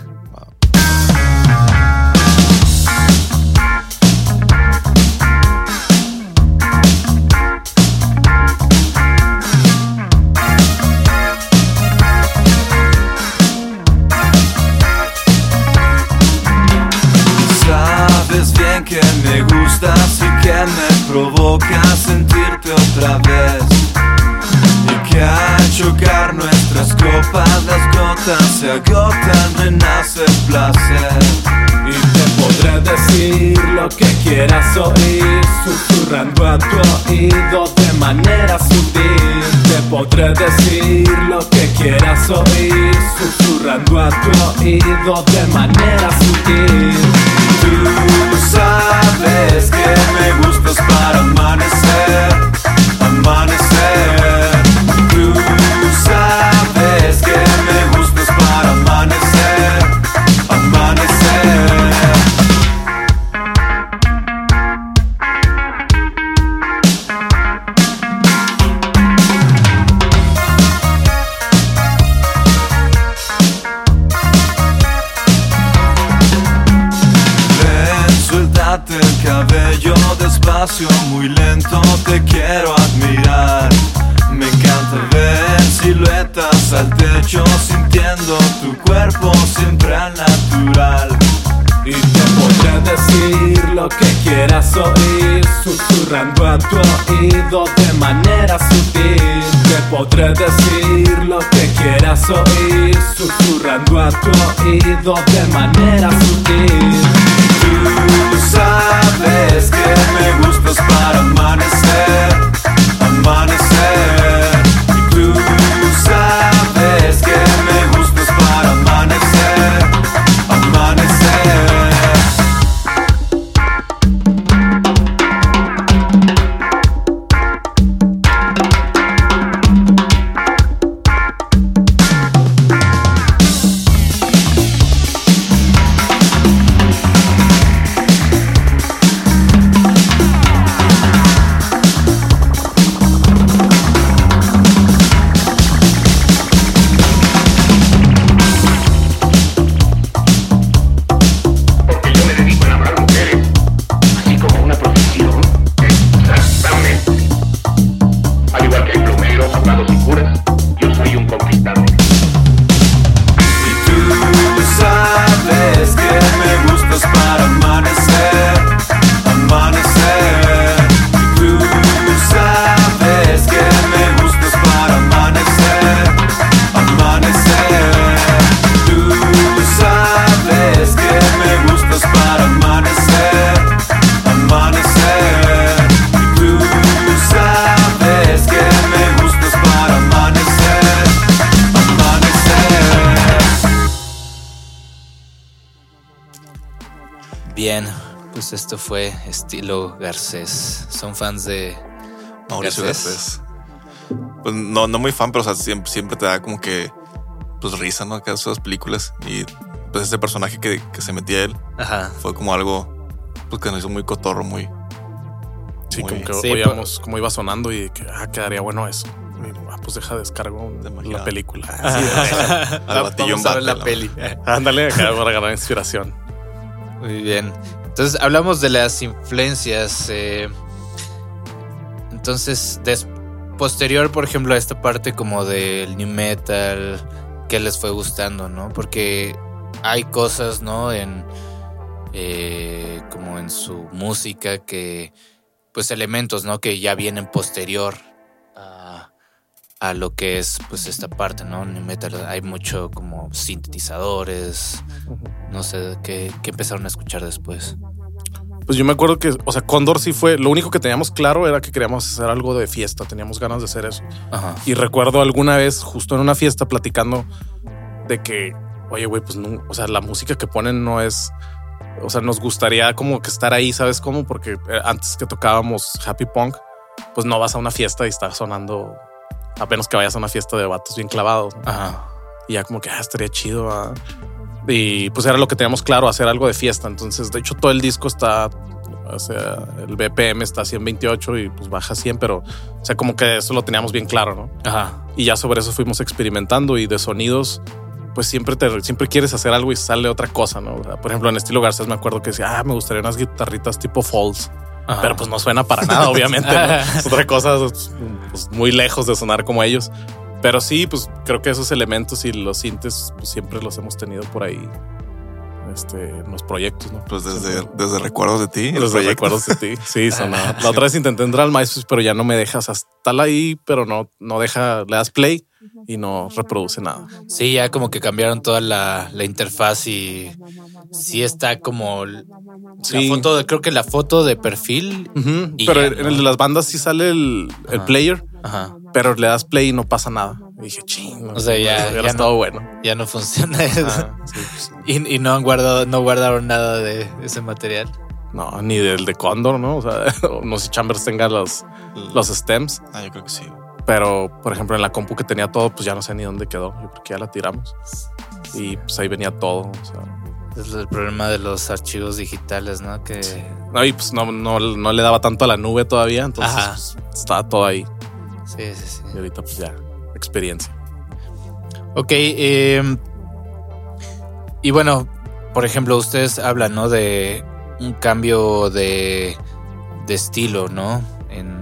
Gustas que me provoca sentirte otra vez. Y que al chocar nuestras copas las gotas se agotan, renace el placer. Podré decir lo que quieras oír, susurrando a tu oído de manera sutil. Te podré decir lo que quieras oír, susurrando a tu oído de manera sutil. Tú sabes que me gustas para amanecer. Muy lento te quiero admirar. Me encanta ver siluetas al techo, sintiendo tu cuerpo siempre al natural. Y te podré decir lo que quieras oír, susurrando a tu oído de manera sutil. Te podré decir lo que quieras oír, susurrando a tu oído de manera sutil. Tú sabes que me gustas para amanecer, fue estilo Garcés. ¿Son fans de Mauricio Garcés? Garcés. Pues no, no muy fan, pero o sea, siempre, siempre te da como que pues risa, ¿no? Acá esas películas. Y pues ese personaje que, que se metía él Ajá. fue como algo pues que nos hizo muy cotorro, muy. Sí, Muy- como que Sí, oíamos cómo iba sonando y que ah, quedaría bueno eso. Y, ah, pues deja descargo De la película. al batillo en Vamos a ver bate, la la peli. Ándale, acá para ganar inspiración. Muy bien. Entonces hablamos de las influencias. eh, entonces, posterior, por ejemplo, a esta parte como del new metal, ¿qué les fue gustando, no? Porque hay cosas, ¿no? En eh, como en su música que, pues, elementos, ¿no? Que ya vienen posterior a lo que es, pues, esta parte, ¿no? New metal. Hay mucho como sintetizadores. No sé qué, qué empezaron a escuchar después. Pues yo me acuerdo que, o sea, Condor sí fue, lo único que teníamos claro era que queríamos hacer algo de fiesta, teníamos ganas de hacer eso. Ajá. Y recuerdo alguna vez, justo en una fiesta, platicando de que, oye, güey, pues no, o sea, la música que ponen no es, o sea, nos gustaría como que estar ahí, ¿sabes cómo? Porque eh, antes que tocábamos Happy Punk, pues no vas a una fiesta y está sonando, a menos que vayas a una fiesta de vatos bien clavados. Ajá. Y ya como que ah, estaría chido. ah. Y pues era lo que teníamos claro, hacer algo de fiesta. Entonces, de hecho, todo el disco está, o sea, el BPM está a 128 y pues baja a 100, pero, o sea, como que eso lo teníamos bien claro, ¿no? Ajá. Y ya sobre eso fuimos experimentando y de sonidos, pues siempre te, siempre quieres hacer algo y sale otra cosa, ¿no? O sea, por ejemplo, en estilo Garcés me acuerdo que decía, ah, me gustaría unas guitarritas tipo Falls. Ajá. Pero pues no suena para nada, obviamente. ¿no? Es otra cosa pues, muy lejos de sonar como ellos. Pero sí, pues creo que esos elementos y los sintes pues, siempre los hemos tenido por ahí este, en los proyectos, ¿no? Pues desde, desde recuerdos de ti. proyecto. recuerdos de ti. Sí, sonaba. La otra vez intenté entrar al MySpace, pero ya no me dejas. O sea, está ahí, pero no, no deja, le das play y no reproduce nada. Sí, ya como que cambiaron toda la, la interfaz y sí está como Sí. la foto, de- creo que la foto de perfil. Y Pero ya, en ¿no? el de las bandas sí sale el, el Ajá. player, Ajá. pero le das play y no pasa nada. Y dije, ching. O sea, ya- ya estado no. bueno. Ya no funciona eso. Ah, sí, pues, Y, y no han guardado, no guardaron nada de ese material. no, ni del de Condor, ¿no? O sea, no sé si Chambers tenga los, los stems, Ah, yo creo que sí. Pero por ejemplo en la compu que tenía todo, pues ya no sé ni dónde quedó. Yo creo que ya la tiramos. Y pues ahí venía todo. O sea, Es el problema de los archivos digitales, ¿no? Que no, y pues no, no, no le daba tanto a la nube todavía, entonces pues, estaba todo ahí. sí, sí, sí. Y ahorita pues ya, experiencia. Ok, eh, y bueno, por ejemplo, ustedes hablan, ¿no? De un cambio de, de estilo, ¿no? En,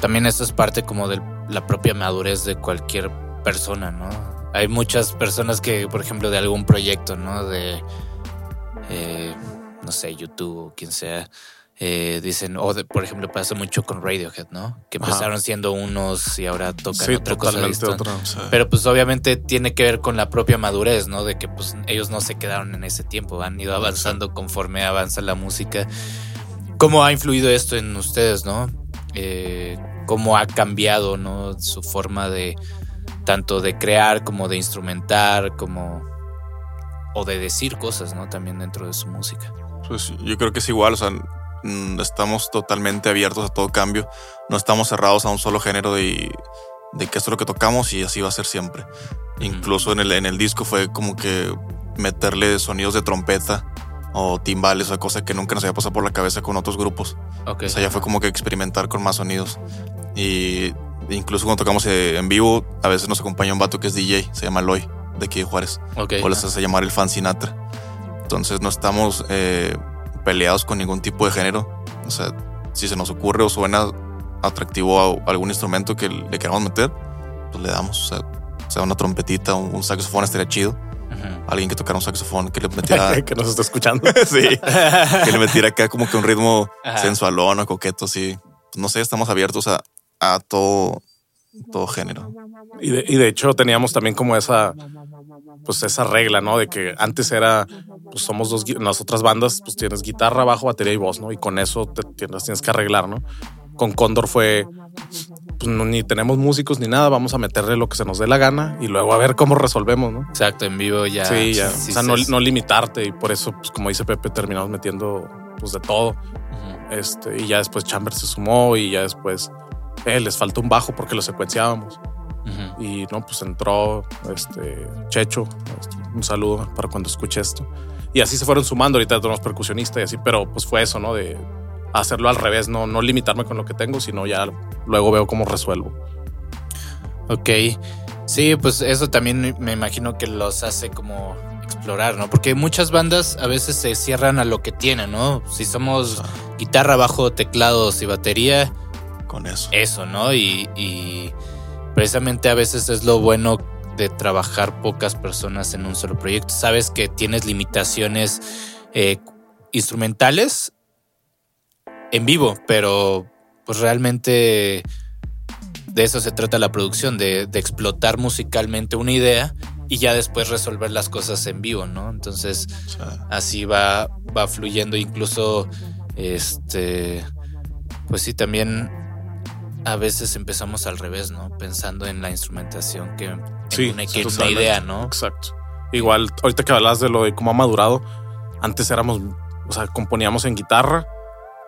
también esto es parte como de la propia madurez de cualquier persona, ¿no? Hay muchas personas que, por ejemplo, de algún proyecto, ¿no? De, eh, no sé, YouTube o quien sea, eh, dicen, o de- por ejemplo, pasa mucho con Radiohead, ¿no? Que Ajá. empezaron siendo unos y ahora tocan Sí, otra cosa otra. Pero pues obviamente tiene que ver con la propia madurez, ¿no? De que pues ellos no se quedaron en ese tiempo, han ido avanzando conforme avanza la música. ¿Cómo ha influido esto en ustedes, no? Eh, ¿Cómo ha cambiado, no? Su forma de tanto de crear como de instrumentar, como o de decir cosas, ¿no? También dentro de su música. Pues yo creo que es igual, o sea, mm, estamos totalmente abiertos a todo cambio, no estamos cerrados a un solo género de, de que esto es lo que tocamos y así va a ser siempre. Incluso en el, en el disco fue como que meterle sonidos de trompeta o timbales o cosas que nunca nos había pasado por la cabeza con otros grupos. Ok. O sea, ya fue como que experimentar con más sonidos. Y incluso cuando tocamos eh, en vivo, a veces nos acompaña un vato que es DJ, se llama Loy, de aquí de Juárez Ok. o les hace llamar el fan Sinatra. Entonces no estamos eh, peleados con ningún tipo de género. O sea, si se nos ocurre o suena atractivo a algún instrumento que le queramos meter, pues le damos. O sea, sea una trompetita, un, un saxofón estaría chido. Alguien que tocara un saxofón que le metiera, que nos está escuchando. sí, que le metiera acá como que un ritmo Ajá. sensualón o coqueto, así. No sé, estamos abiertos a, a todo, todo género. Y de, y de hecho teníamos también como esa, pues esa regla, ¿no? De que antes era, pues somos dos, en las otras bandas, pues tienes guitarra, bajo, batería y voz, ¿no? Y con eso te tienes, tienes que arreglar, ¿no? Con Cóndor fue, pues no- ni tenemos músicos ni nada, vamos a meterle lo que se nos dé la gana y luego a ver cómo resolvemos, ¿no? Exacto, en vivo ya. sí, ya. sí o sea, no, se- no limitarte y por eso, pues como dice Pepe, terminamos metiendo pues de todo. Ujú. Este, y ya después Chambers se sumó y ya después eh, les faltó un bajo porque lo secuenciábamos. Ujú. Y no, pues entró este Checho. este, un saludo para cuando escuche esto. Y así se fueron sumando. Ahorita tenemos percusionista y así, pero pues fue eso, ¿no? De hacerlo al revés, no, no limitarme con lo que tengo, sino ya luego veo cómo resuelvo. Ok. Sí, pues eso también me imagino que los hace como explorar, ¿no? Porque muchas bandas a veces se cierran a lo que tienen, ¿no? Si somos guitarra, bajo, teclados y batería, Con eso. eso, ¿no? Y, y precisamente a veces es lo bueno de trabajar pocas personas en un solo proyecto. Sabes que tienes limitaciones eh, instrumentales en vivo, pero pues realmente de eso se trata la producción, de, de explotar musicalmente una idea y ya después resolver las cosas en vivo, ¿no? Entonces así va, va fluyendo. Incluso, este, pues sí, también a veces empezamos al revés, ¿no? Pensando en la instrumentación que Sí, una, que una idea, ¿no? Exacto. Igual, ahorita que hablas de lo de cómo ha madurado, antes éramos, o sea, componíamos en guitarra.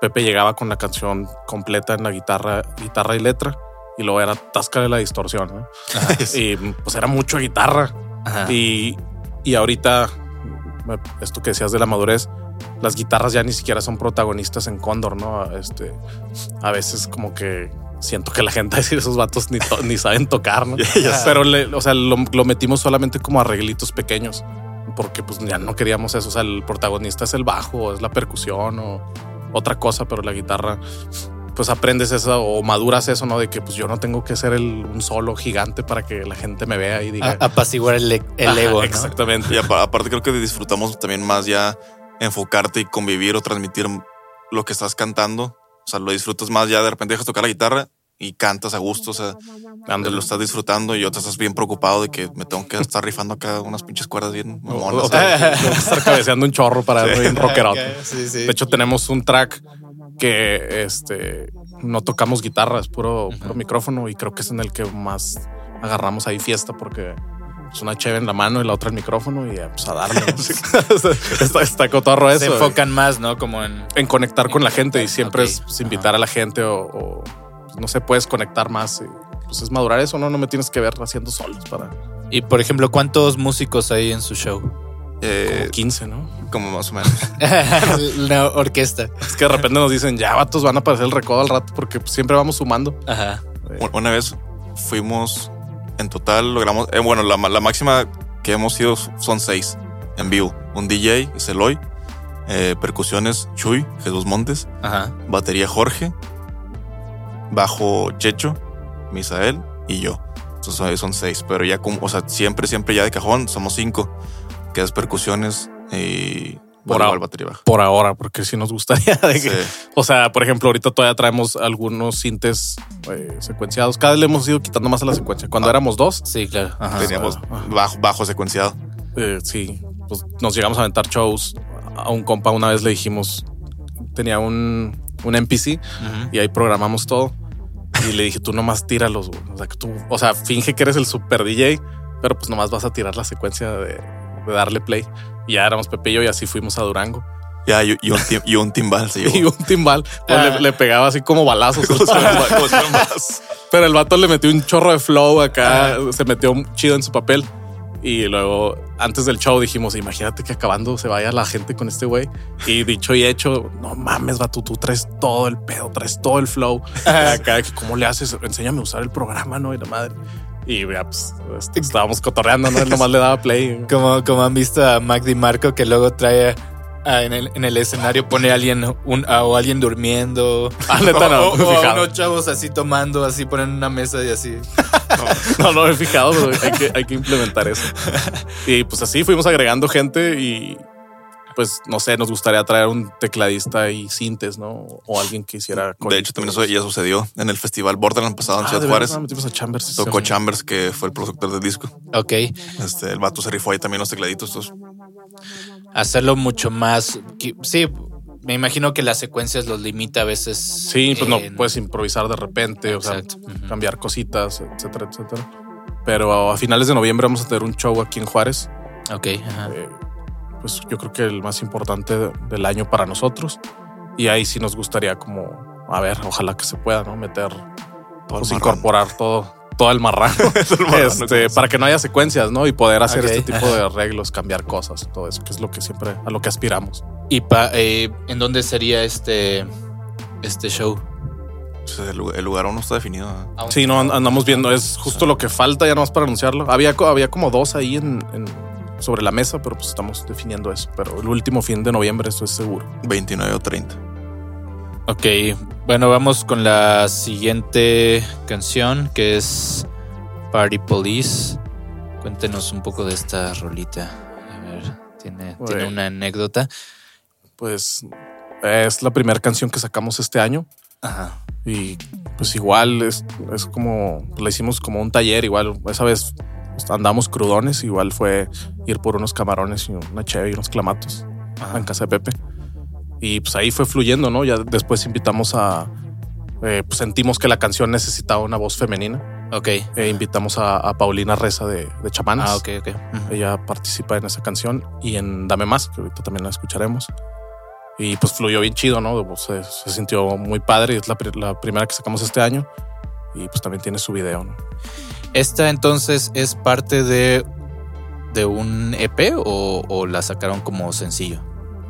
Pepe llegaba con la canción completa en la guitarra, guitarra y letra, y luego era de la distorsión, ¿no? Y pues era mucho guitarra. Ajá. Y, y ahorita, esto que decías de la madurez, las guitarras ya ni siquiera son protagonistas en Cóndor, ¿no? Este, a veces como que siento que la gente a decir esos vatos ni, to- ni saben tocar, ¿no? Pero, le- o sea, lo, lo metimos solamente como arreglitos pequeños, porque pues ya no queríamos eso. O sea, el protagonista es el bajo, es la percusión o otra cosa, pero la guitarra, pues aprendes eso o maduras eso, ¿no? De que pues yo no tengo que ser el, un solo gigante para que la gente me vea y diga. A- apaciguar el, e- el Ajá, ego, ¿no? Exactamente. Y apa- aparte creo que disfrutamos también más ya enfocarte y convivir o transmitir lo que estás cantando. O sea, lo disfrutas más ya de repente dejas tocar la guitarra y cantas a gusto. O sea, cuando lo estás disfrutando y otro estás bien preocupado de que me tengo que estar rifando acá unas pinches cuerdas bien mamonas. o sea, tengo que estar cabeceando un chorro para Sí. bien rockerote. Sí, sí. De hecho, tenemos un track que este no tocamos guitarra, es puro, puro micrófono y creo que es en el que más agarramos ahí fiesta porque es una cheve en la mano y la otra el micrófono y eh, pues a darle. ¿no? está, está cotorro eso. Se enfocan más, ¿no? Como en. en conectar con la gente y siempre es pues, invitar a la gente o, o, no sé, puedes conectar más. y, pues es madurar eso, ¿no? No me tienes que ver haciendo solos para Y por ejemplo, ¿cuántos músicos hay en su show? Eh, como 15, ¿no? como más o menos. La orquesta. Es que de repente nos dicen, ya vatos van a aparecer el recodo al rato porque siempre vamos sumando. Ajá. U- Una vez fuimos, en total logramos, eh, bueno, la, la máxima que hemos ido son seis en vivo. Un DJ, es Eloy, eh, percusiones, Chuy, Jesús Montes, Ajá. batería Jorge, bajo Checho, Misael y yo. Entonces ahí son seis, pero ya como, o sea, siempre, siempre ya de cajón somos cinco, que es percusiones y Por bueno, ahora. igual batería baja. Por ahora, porque si nos gustaría. de que- Sí. O sea, por ejemplo, ahorita todavía traemos algunos sintes eh, secuenciados. Cada vez le hemos ido quitando más a la secuencia. Cuando éramos dos, Sí, claro. Ajá. Teníamos bajo, bajo secuenciado. eh, sí, pues nos llegamos a aventar shows. A un compa una vez le dijimos, tenía un, un NPC y ahí programamos todo. Y le dije, tú nomás tíralos. güey. O sea, que tú, o sea, finge que eres el super DJ, pero pues nomás vas a tirar la secuencia de, de darle play. Y ya éramos Pepe y yo y así fuimos a Durango. Ya, y, y un, tim- y un timbal se Y llevó. un timbal pues, Ah. le, le pegaba así como balazos. Pero el vato le metió un chorro de flow acá, se metió chido en su papel. Y luego, antes del show, dijimos: Imagínate que acabando se vaya la gente con este güey. Y dicho y hecho, no mames, vato, tú traes todo el pedo, traes todo el flow. acá, ¿cómo le haces? Enséñame a usar el programa, ¿no? Y la madre. Y ya, pues este, estábamos cotorreando, ¿no? Él nomás le daba play. Como, como han visto a Mac DiMarco que luego trae a- en, el, en el escenario pone a alguien un, a- o alguien durmiendo. Ah, neta, no, o, o a fijado. unos chavos así tomando, así ponen una mesa y así. No, no me he fijado, pero hay que, hay que implementar eso. Y pues así fuimos agregando gente y pues no sé, nos gustaría traer un tecladista y sintes, ¿no? O alguien que hiciera. De hecho, también eso ya sucedió en el festival Borderland pasado en Ah, Ciudad de Juárez. verdad, metimos a Chambers. Tocó Sí. Chambers, que fue el productor del disco. Ok. Este, el vato se rifó ahí también los tecladitos. estos. Hacerlo mucho más. Sí, me imagino que las secuencias los limita a veces. Sí, pues no puedes improvisar de repente, o sea, cambiar cositas, etcétera, etcétera. Pero a finales de noviembre vamos a tener un show aquí en Juárez. Ok. ajá. eh, pues yo creo que el más importante de- del año para nosotros. Y ahí sí nos gustaría como, a ver, ojalá que se pueda, ¿no? Meter, pues incorporar todo, todo el marrano, marrano, este, para que no haya secuencias, ¿no? Y poder hacer este tipo de arreglos, cambiar cosas, todo eso, que es lo que siempre, a lo que aspiramos. ¿Y pa- eh, en dónde sería este, este show? Pues, el, lugar- el lugar aún no está definido. ¿eh? Sí, no, and- andamos viendo, es justo lo que falta ya nomás para anunciarlo. Había, había como dos ahí en, en- sobre la mesa, pero pues estamos definiendo eso. Pero el último fin de noviembre, eso es seguro. 29 o 30. Ok, bueno, vamos con la siguiente canción que es Party Police. Cuéntenos un poco de esta rolita. A ver, tiene, tiene una anécdota. Pues es la primera canción que sacamos este año. Ajá. Y pues igual es, es como, la hicimos como un taller, igual esa vez andamos crudones, igual fue ir por unos camarones y una cheve y unos clamatos en casa de Pepe. Y pues ahí fue fluyendo, ¿no? Ya después invitamos a, eh, pues sentimos que la canción necesitaba una voz femenina. Ok. E invitamos a, a Paulina Reza de, de Chamanas. Ah, ok, ok. Ella participa en esa canción y en Dame Más, que ahorita también la escucharemos. Y pues fluyó bien chido, ¿no? Pues, se, se sintió muy padre. Es la, pri- la primera que sacamos este año. Y pues también tiene su video, ¿no? ¿Esta entonces es parte de, de un EP o, o la sacaron como sencillo?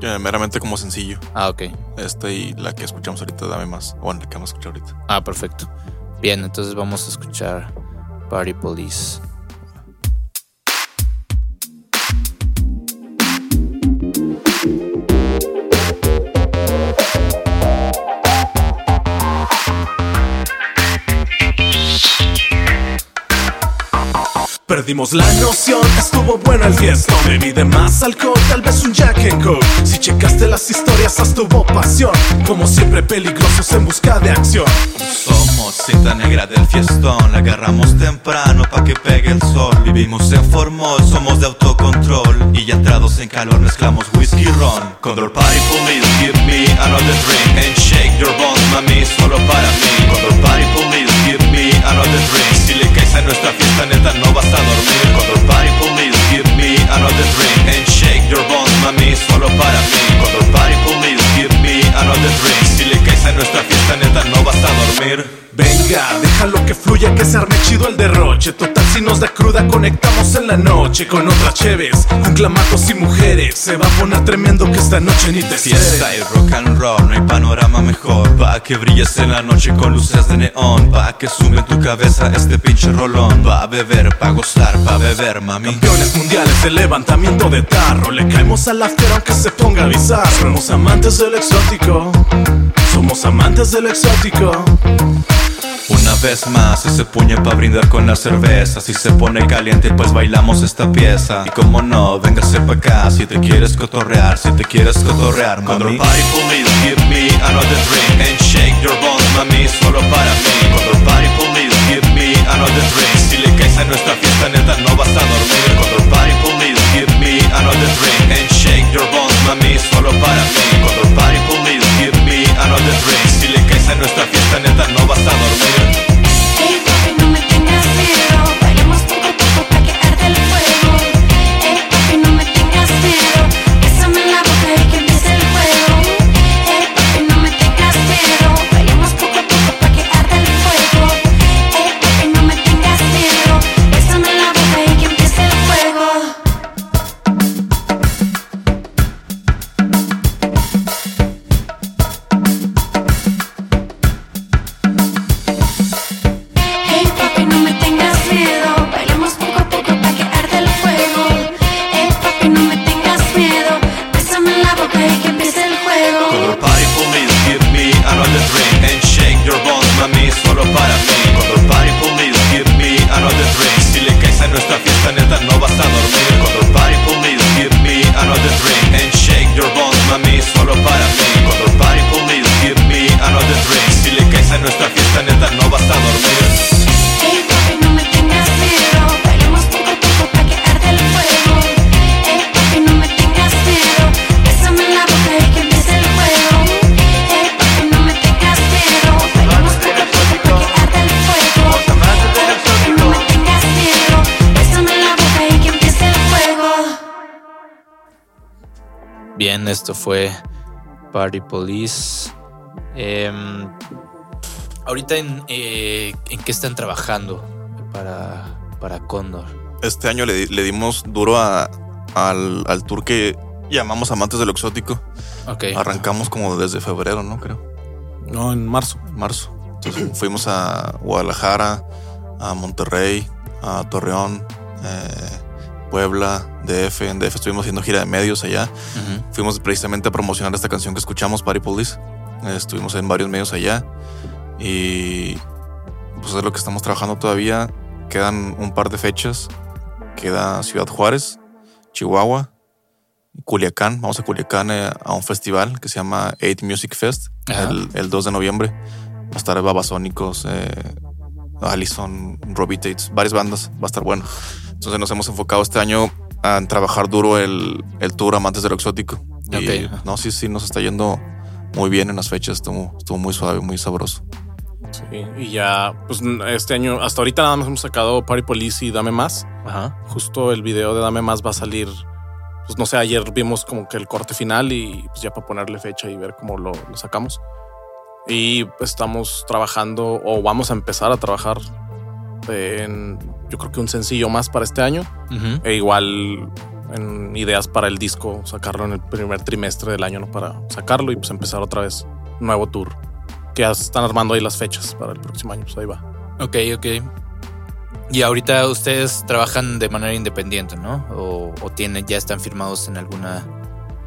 Eh, meramente como sencillo. Ah, ok. esta y la que escuchamos ahorita, dame más. Bueno, la que vamos a escuchar ahorita. Ah, perfecto. Bien, entonces vamos a escuchar Party Police. Perdimos la noción estuvo bueno el fiestón Bebí de más alcohol, tal vez un Jack and Coke. Si checaste las historias, hasta tuvo pasión. Como siempre peligrosos en busca de acción. Somos cinta negra del fiestón La agarramos temprano pa' que pegue el sol. Vivimos en formol, somos de autocontrol. Y ya entrados en calor mezclamos whisky y ron. Condor Party Police, give me another drink And shake your bones, mami, solo para mí. Condor Party Police, give me another drink. Si le caes a nuestra fiesta neta no vas a dormir. Condor Party another drink And shake your bones, mami, solo para mí. Condor Party Police, give me another drink. Si le caes a nuestra fiesta neta no vas a dormir Venga, déjalo que fluya, que se arme chido el derroche. Total, si nos da cruda, conectamos en la noche Con otras cheves, con clamatos y mujeres. Se va a poner tremendo que esta noche ni te Fiesta y rock and roll, no hay panorama mejor. Pa' que brilles en la noche con luces de neón. Pa' que sume tu cabeza este pinche rolón. Pa' beber, pa' gozar, pa' beber, mami. Campeones mundiales de levantamiento de tarro. Le caemos al after aunque se ponga bizarro. Somos amantes del exótico. Somos amantes del exótico Una vez más, ese puño pa' brindar con la cerveza. Si se pone caliente, pues bailamos esta pieza. Y como no, véngase pa' acá. Si te quieres cotorrear, si te quieres cotorrear, mami. Party police, give me another drink And shake your bones, mami, solo para mí. Condor Party police, give me another drink. Si le caes a nuestra fiesta, Police. Em, ahorita en, eh, en qué están trabajando para, para Condor. Este año le, le dimos duro a- al, al tour que llamamos Amantes de lo Exótico. Ok. Arrancamos como desde febrero, ¿no? Creo. No, en marzo. en marzo. Entonces fuimos a Guadalajara, a Monterrey, a Torreón, eh, Puebla, DF. En DF estuvimos haciendo gira de medios allá. Ujú. Fuimos precisamente a promocionar esta canción que escuchamos, Party Police. Estuvimos en varios medios allá. Y pues es lo que estamos trabajando todavía. Quedan un par de fechas. Queda Ciudad Juárez, Chihuahua, Culiacán. Vamos a Culiacán eh, a un festival que se llama 8 Music Fest Ajá. el, el 2 de noviembre. Va a estar Babasónicos, eh, Allison, Robbie Tates, varias bandas. Va a estar bueno. Entonces nos hemos enfocado este año a trabajar duro el, el tour Amantes de lo Exótico. Y Ok. no, sí, sí, nos está yendo muy bien en las fechas. Estuvo, estuvo muy suave, muy sabroso. Sí, y ya, pues este año, hasta ahorita nada más hemos sacado Party Police y Dame Más. Ajá. Justo el video de Dame Más va a salir, pues no sé, ayer vimos como que el corte final y pues ya para ponerle fecha y ver cómo lo, lo sacamos. Y pues, estamos trabajando o vamos a empezar a trabajar en, yo creo que un sencillo más para este año. E igual en ideas para el disco, sacarlo en el primer trimestre del año, ¿no? Para sacarlo y pues empezar otra vez nuevo tour. Que ya están armando ahí las fechas para el próximo año, pues ahí va. Ok, ok. Y ahorita ustedes trabajan de manera independiente, ¿no? O, o tienen, ya están firmados en alguna.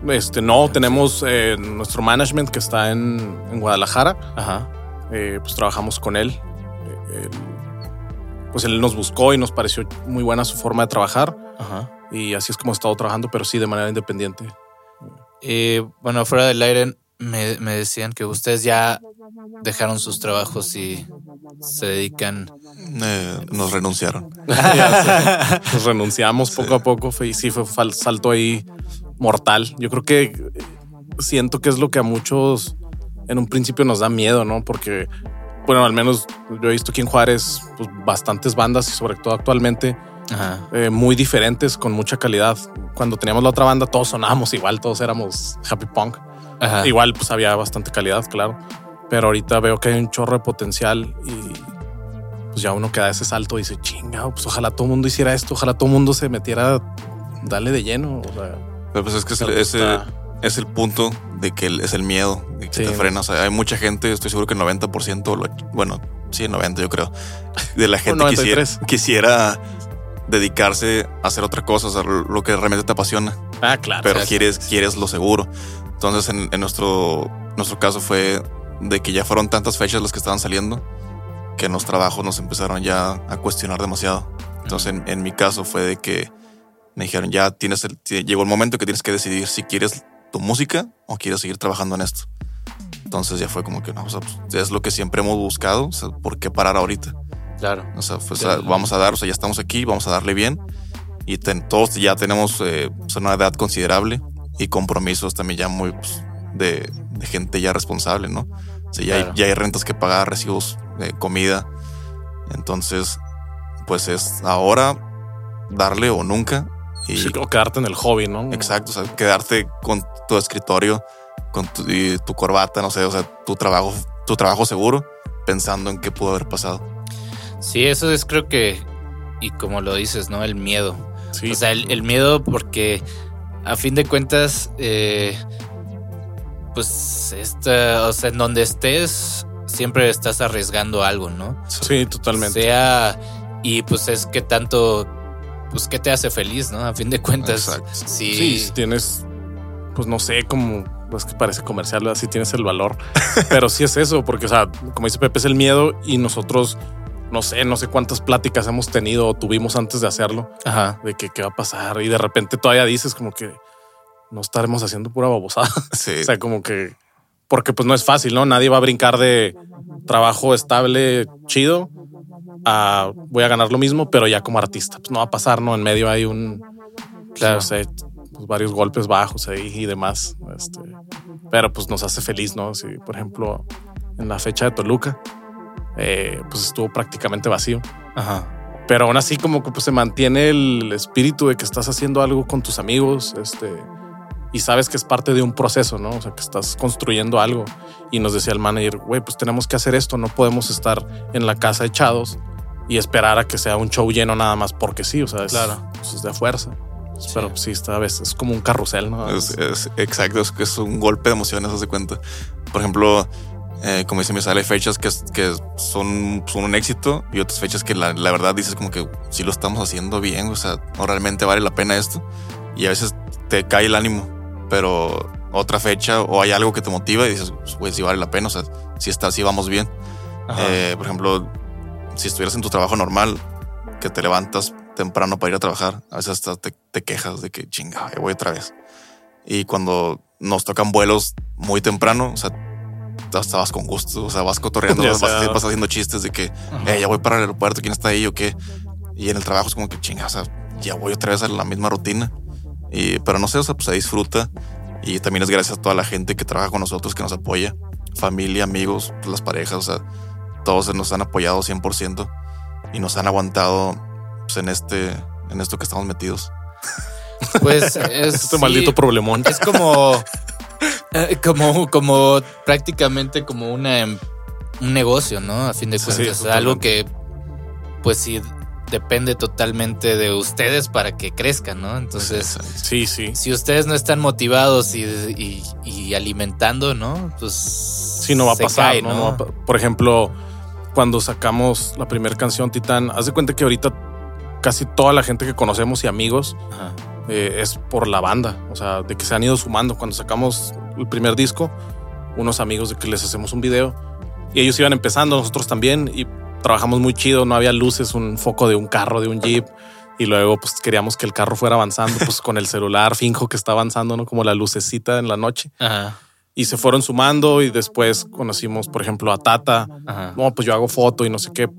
Este, no, tenemos eh, nuestro management que está en, en Guadalajara. Ajá. Eh, pues trabajamos con él. Él- pues él nos buscó y nos pareció muy buena su forma de trabajar Ajá. y así es como he estado trabajando, pero sí de manera independiente. Eh, bueno, fuera del aire me, me decían que ustedes ya dejaron sus trabajos y se dedican. Eh, nos renunciaron. Ya. Nos renunciamos poco a poco fue- y sí fue fal- salto ahí mortal. Yo creo que siento que es lo que a muchos en un principio nos da miedo, ¿no? Porque, bueno, al menos yo he visto aquí en Juárez pues, bastantes bandas y sobre todo actualmente Ajá. eh, muy diferentes con mucha calidad. Cuando teníamos la otra banda todos sonábamos igual, todos éramos happy punk. Ajá. Igual pues había bastante calidad, claro. Pero ahorita veo que hay un chorro de potencial y pues ya uno queda ese salto y dice, chinga, pues ojalá todo el mundo hiciera esto, ojalá todo el mundo se metiera, dale de lleno. o sea, Pero pues es que es ese es el punto de que el- es el miedo de que Sí. te frena. O sea, hay mucha gente, estoy seguro que el 90%, lo- bueno, sí, 90 yo creo, de la gente quisiera, 93. quisiera dedicarse a hacer otra cosa, o sea, lo que realmente te apasiona, Ah, claro. pero o sea, quieres, quieres lo seguro. Entonces, en, en nuestro, nuestro caso fue de que ya fueron tantas fechas las que estaban saliendo que en los trabajos nos empezaron ya a cuestionar demasiado. Entonces, en, en mi caso fue de que me dijeron, ya tienes el, llegó el momento que tienes que decidir si quieres tu música o quieres seguir trabajando en esto. Entonces ya fue como que no, o sea, pues, es lo que siempre hemos buscado, o sea, ¿por qué parar ahorita? Claro. O sea, pues, a- vamos a dar, o sea, ya estamos aquí, vamos a darle bien y ten- todos ya tenemos eh, pues, una edad considerable y compromisos también ya muy pues, de, de gente ya responsable, ¿no? O sea, ya, Claro. hay, ya hay rentas que pagar, recibos de comida. Entonces, pues es ahora darle o nunca. Y, sí, o quedarte en el hobby, ¿no? Exacto, o sea, quedarte con tu escritorio, con tu, y tu corbata, no sé, o sea, tu trabajo, tu trabajo seguro, pensando en qué pudo haber pasado. Sí, eso es creo que, y como lo dices, ¿no? El miedo. Sí. O sea, el, el miedo porque a fin de cuentas, eh, pues, esta, o sea, en donde estés, siempre estás arriesgando algo, ¿no? sí, totalmente. Sea, y pues es que tanto, pues, ¿qué te hace feliz, no? A fin de cuentas, Exacto. sí. Sí, si tienes, pues no sé, como es que parece comercial, así tienes el valor, pero sí es eso, porque, o sea, como dice Pepe, es el miedo y nosotros, no sé, no sé cuántas pláticas hemos tenido o tuvimos antes de hacerlo, Ajá. de que qué va a pasar y de repente todavía dices como que no estaremos haciendo pura babosada. Sí, o sea, como que, porque pues no es fácil, ¿no? Nadie va a brincar de trabajo estable, chido, a voy a ganar lo mismo, pero ya como artista, pues no va a pasar, ¿no? En medio hay un, Claro. sé, pues, varios golpes bajos ahí y demás. Este, pero pues nos hace feliz, ¿no? Si, por ejemplo, en la fecha de Toluca, eh, pues estuvo prácticamente vacío. Ajá. Pero aún así como que pues, se mantiene el espíritu de que estás haciendo algo con tus amigos, este, y sabes que es parte de un proceso, ¿no? O sea, que estás construyendo algo. Y nos decía el manager, güey, pues tenemos que hacer esto, no podemos estar en la casa echados y esperar a que sea un show lleno nada más porque sí, o sea, es, Claro. pues, es de fuerza. Pero pues, sí, esta vez es como un carrusel, ¿no? Es, es- exacto, es, que es un golpe de emociones, haz de cuenta. Por ejemplo, eh, como dice mi sale, fechas que, que son, son un éxito y otras fechas que la, la verdad dices como que sí lo estamos haciendo bien, o sea, no realmente vale la pena esto. Y a veces te cae el ánimo, pero otra fecha o hay algo que te motiva y dices, pues, sí vale la pena, o sea, si está, sí vamos bien. Eh, por ejemplo, si estuvieras en tu trabajo normal, que te levantas temprano para ir a trabajar, a veces hasta te, te quejas de que chinga, voy otra vez. Y cuando nos tocan vuelos muy temprano, o sea, hasta vas con gusto, o sea, vas cotorreando, vas, vas haciendo chistes de que "Eh, ya voy para el aeropuerto, ¿quién está ahí o qué? Y en el trabajo es como que chinga, o sea, ya voy otra vez a la misma rutina. Y, pero no sé, o sea, pues se disfruta. Y también es gracias a toda la gente que trabaja con nosotros, que nos apoya, familia, amigos, pues, las parejas, o sea, todos nos han apoyado 100% y nos han aguantado pues, en este en esto que estamos metidos. Pues es. Este sí, maldito problemón. Es como. eh, como, como prácticamente como una, em- un negocio, ¿no? A fin de cuentas. sí, algo que, pues sí, depende totalmente de ustedes para que crezcan, ¿no? Entonces, Sí, sí. si ustedes no están motivados y, y- y alimentando, ¿no? Pues. Sí, no va a pasar, cae, ¿no? Por ejemplo, cuando sacamos la primera canción, Titán, haz de cuenta que ahorita casi toda la gente que conocemos y amigos eh, es por la banda, o sea, de que se han ido sumando. Cuando sacamos el primer disco, unos amigos de que les hacemos un video y ellos iban empezando, nosotros también, y trabajamos muy chido, no había luces, un foco de un carro, de un jeep. Y luego pues queríamos que el carro fuera avanzando, pues con el celular finjo que está avanzando, ¿no? Como la lucecita en la noche. Ajá. Y se fueron sumando y después conocimos, por ejemplo, a Tata. Ajá. No, pues yo hago foto y no sé qué.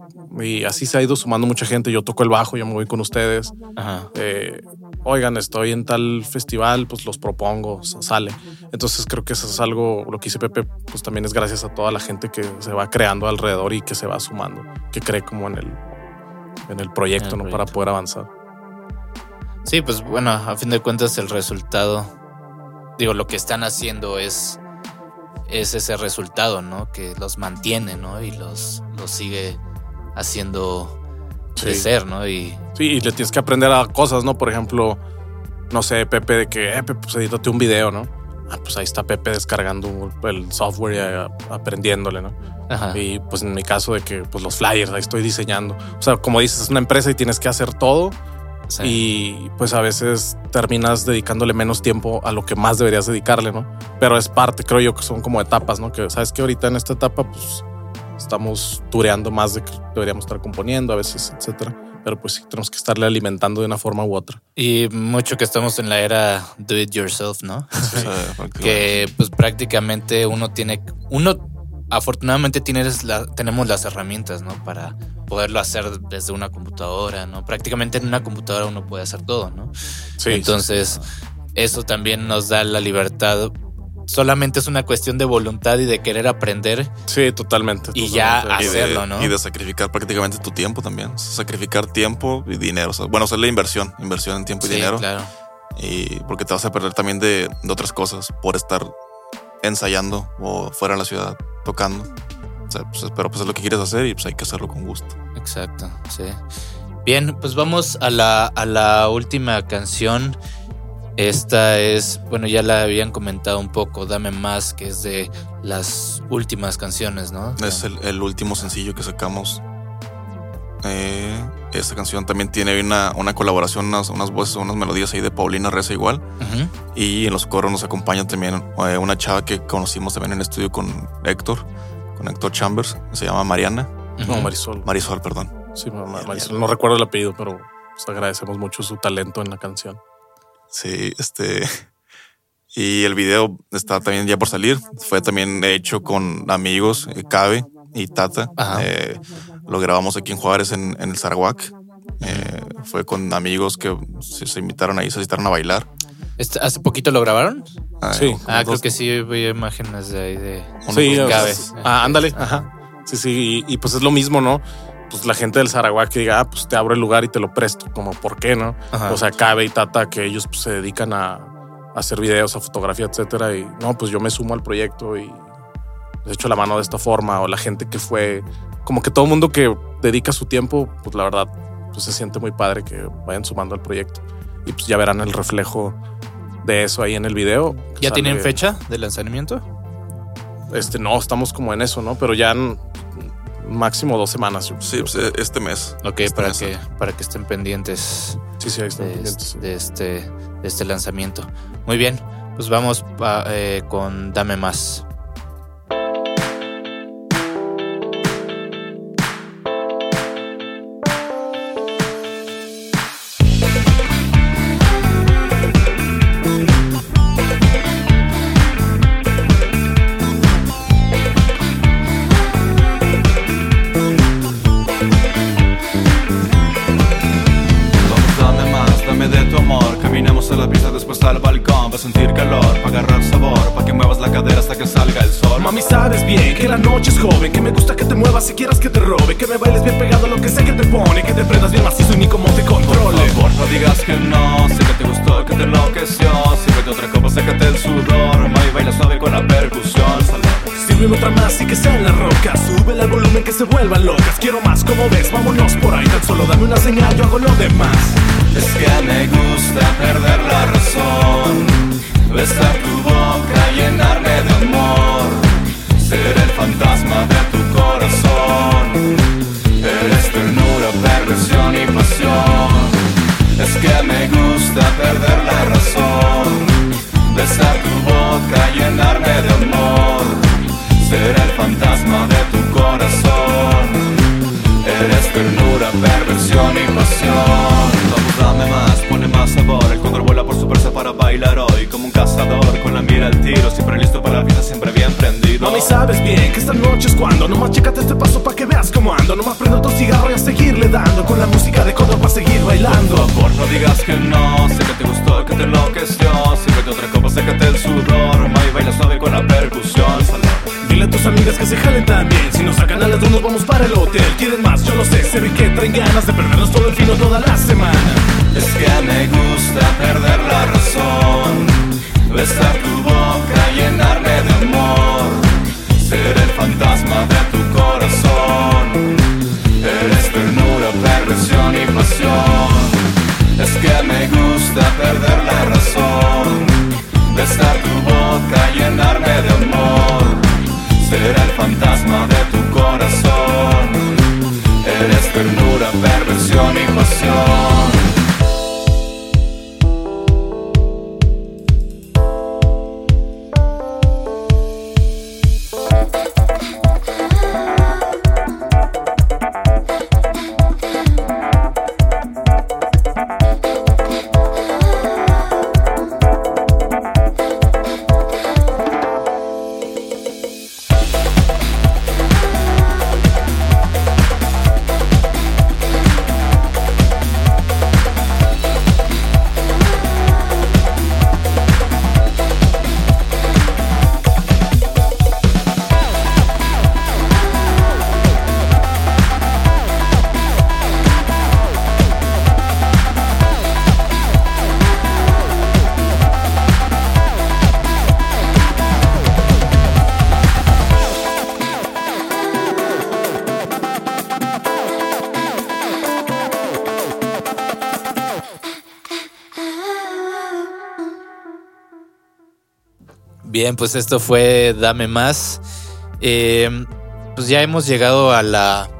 Y así se ha ido sumando mucha gente. Yo toco el bajo, yo me voy con ustedes. Ajá. Eh, oigan, estoy en tal festival, pues los propongo, sale. Entonces creo que eso es algo, lo que hice Pepe, pues también es gracias a toda la gente que se va creando alrededor y que se va sumando, que cree como en el, en el proyecto, En el ¿no? Para poder avanzar. Sí, pues bueno, a fin de cuentas el resultado, digo, lo que están haciendo es, es ese resultado, ¿no? Que los mantiene, ¿no? Y los, los sigue haciendo Sí. crecer, ¿no? Y Sí, y le tienes que aprender a cosas, ¿no? Por ejemplo, no sé, Pepe, de que, eh, Pepe, pues edítate un video, ¿no? Ah, pues ahí está Pepe descargando el software y eh, aprendiéndole, ¿no? ajá, Y pues en mi caso de que pues los flyers ahí estoy diseñando. O sea, como dices, es una empresa y tienes que hacer todo sí, y pues a veces terminas dedicándole menos tiempo a lo que más deberías dedicarle, ¿no? Pero es parte, creo yo que son como etapas, ¿no? Que sabes que ahorita en esta etapa pues estamos tureando más de que deberíamos estar componiendo a veces, etcétera. Pero pues sí, tenemos que estarle alimentando de una forma u otra. y mucho que estamos en la era do it yourself, ¿no? Que pues prácticamente uno tiene, uno afortunadamente tienes la, tenemos las herramientas, ¿no? Para poderlo hacer desde una computadora, ¿no? Prácticamente en una computadora uno puede hacer todo, ¿no? Sí, Entonces, eso también nos da la libertad. Solamente es una cuestión de voluntad y de querer aprender sí, totalmente. y ya totalmente. Y de- hacerlo, ¿no? Y de sacrificar prácticamente tu tiempo también. Sacrificar tiempo y dinero. O sea, bueno, hacer la inversión, inversión en tiempo y Sí, dinero. claro. Y porque te vas a perder también de, de otras cosas por estar ensayando o fuera de la ciudad tocando. O sea, pues, pero pues es lo que quieres hacer y pues hay que hacerlo con gusto. Exacto, sí. Bien, pues vamos a la, a la última canción. Esta es, bueno, ya la habían comentado un poco, Dame Más, que es de las últimas canciones, ¿no? Es el, el último sencillo que sacamos. Eh, esta canción también tiene una, una colaboración, unas, unas voces, unas melodías ahí de Paulina Reza igual. Y en los coros nos acompaña también eh, una chava que conocimos también en el estudio con Héctor, con Héctor Chambers, se llama Mariana. No. Marisol. Marisol, perdón. Sí, ma- ma- Marisol. No recuerdo el apellido, pero pues, agradecemos mucho su talento en la canción. Sí, este. Y el video está también ya por salir. Fue también hecho con amigos, eh, Cabe y Tata. Ajá. Eh, lo grabamos aquí en Juárez, en, en el Zarahuac. Eh, fue con amigos que se, se invitaron ahí, se invitaron a bailar. Este- ¿Hace poquito lo grabaron? Sí. Ah, dos- creo que sí, vi imágenes de ahí de... Sí, Cabe. Ah, ándale. Ajá. Sí, sí. Y, y, pues es lo mismo, ¿no? Pues la gente del Zaragoza que diga, ah, pues te abro el lugar y te lo presto. Como, ¿por qué, no? Ajá. O sea, Cabe y Tata, que ellos pues, se dedican a, a hacer videos, a fotografía, etcétera. Y no, pues yo me sumo al proyecto y les echo la mano de esta forma. O la gente que fue, como que todo el mundo que dedica su tiempo, pues la verdad, pues se siente muy padre que vayan sumando al proyecto. Y pues ya verán el reflejo de eso ahí en el video. ¿Ya tienen fecha de lanzamiento? Este, no, estamos como en eso, ¿no? Pero ya máximo dos semanas. yo- Sí, pues, eh, este mes. Ok, Este para mes. que, para que estén pendientes sí, sí, ahí están de, pendientes, sí. de este, de este lanzamiento. Muy bien, pues vamos pa- eh, con Dame Más. Se vuelvan locas. Quiero más, como ves, vámonos por ahí. Tan solo dame una señal, yo hago lo demás. Es que me gusta perder la razón. Besar tu boca, llenarme de amor. Ser el fantasma de para bailar hoy. Como un cazador, con la mira al tiro. Siempre listo para la fiesta, siempre bien prendido. Mami, sabes bien que esta noche es cuando Nomás chécate este paso pa' que veas cómo ando Nomás prendo otro cigarro y a seguirle dando Con la música de Condor pa' seguir bailando Por favor, no digas que no. Sé que te gustó, que te enloqueció. Sírvete otra copa, sécate el sudor. May baila suave Amigas que se jalen también Si nos sacan a las dos nos vamos para el hotel Quieren más, yo lo sé, se ve que traen ganas De perdernos todo el fino toda la semana Es que me gusta perder la razón. Besar tu boca, llenarme de amor. Ser el fantasma de tu corazón. Eres ternura, perversión y pasión. Es que me gusta perder la razón. Besar tu boca, llenarme de amor. Fantasma de tu corazón. Eres ternura, perversión y pasión. Bien, pues esto fue Dame Más. Eh, pues ya hemos llegado a la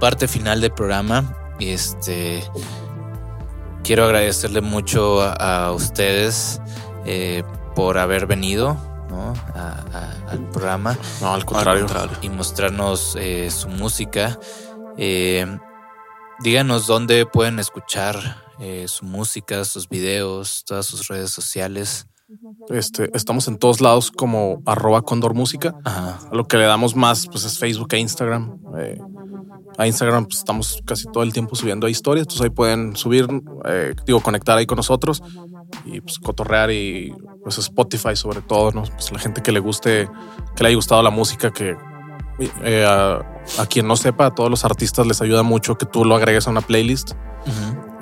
parte final del programa. Este. Quiero agradecerle mucho a, a ustedes eh, por haber venido ¿no? a- a- al programa No, al contrario. y mostrarnos eh, su música. Díganos dónde pueden escuchar su música, sus videos, todas sus redes sociales. Este, estamos en todos lados como arroba Condor Música. Ajá. A lo que le damos más pues es Facebook e Instagram. Eh, a Instagram pues, estamos casi todo el tiempo subiendo historias, entonces ahí pueden subir, eh, digo, conectar ahí con nosotros y pues cotorrear y pues Spotify sobre todo, ¿no? Pues la gente que le guste, que le haya gustado la música, que eh, a, a quien no sepa, a todos los artistas les ayuda mucho que tú lo agregues a una playlist.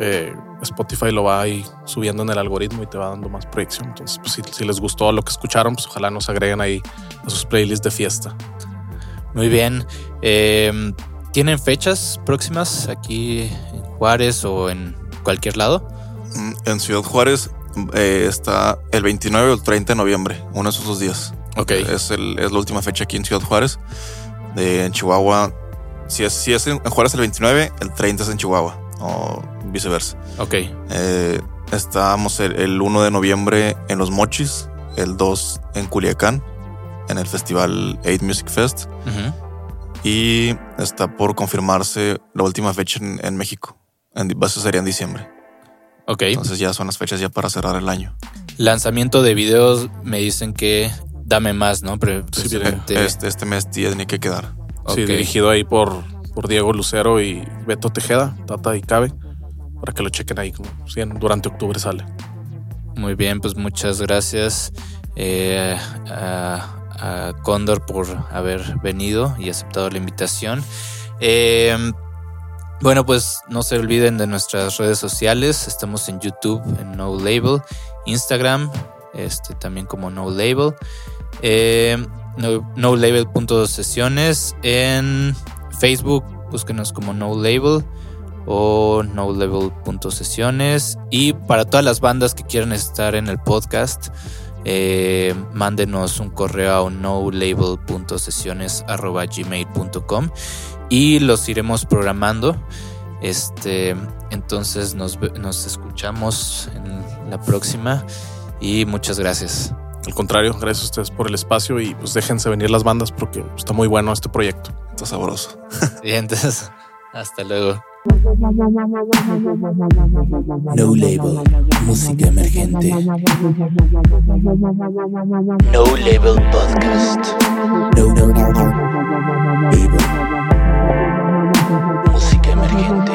Eh, Spotify lo va ahí subiendo en el algoritmo y te va dando más proyección. Entonces, pues si, si les gustó lo que escucharon, pues ojalá nos agreguen ahí a sus playlists de fiesta. Muy bien. Eh, ¿Tienen fechas próximas aquí en Juárez o en cualquier lado? Mm, En Ciudad Juárez eh, está el 29 o el 30 de noviembre, uno de esos dos días. Ok. Es, el- es la última fecha aquí en Ciudad Juárez. De, en Chihuahua, si es, si es en en Juárez el 29, el 30 es en Chihuahua o viceversa. Ok. Eh, estamos el, el 1 de noviembre en Los Mochis, el 2 en Culiacán, en el festival 8 Music Fest. Y está por confirmarse la última fecha en, en México. En, eso sería en diciembre. Ok. Entonces ya son las fechas ya para cerrar el año. Lanzamiento de videos me dicen que dame más, ¿no? Pre- Sí, precisamente- Este, este mes tiene que quedar. Sí, Ok. dirigido ahí por, por Diego Lucero y Beto Tejeda, Tata y Cabe, para que lo chequen ahí como durante octubre sale. Muy bien, pues muchas gracias eh, a, a Cóndor por haber venido y aceptado la invitación. Eh, bueno, pues no se olviden de nuestras redes sociales. Estamos en YouTube, en No Label, Instagram, este, también como No Label. Eh, no, no Label.sesiones en Facebook, búsquenos como No Label o nolabel.sesiones. Y para todas las bandas que quieran estar en el podcast, eh, mándenos un correo a nolabel.sesiones.gmail.com y los iremos programando. Este, entonces nos, nos escuchamos en la próxima y muchas gracias. Al contrario, gracias a ustedes por el espacio y pues déjense venir las bandas porque está muy bueno este proyecto. Está sabroso. Bien, entonces, hasta luego. No Label, música emergente. No Label Podcast. No, no, no, no. Label. Música emergente.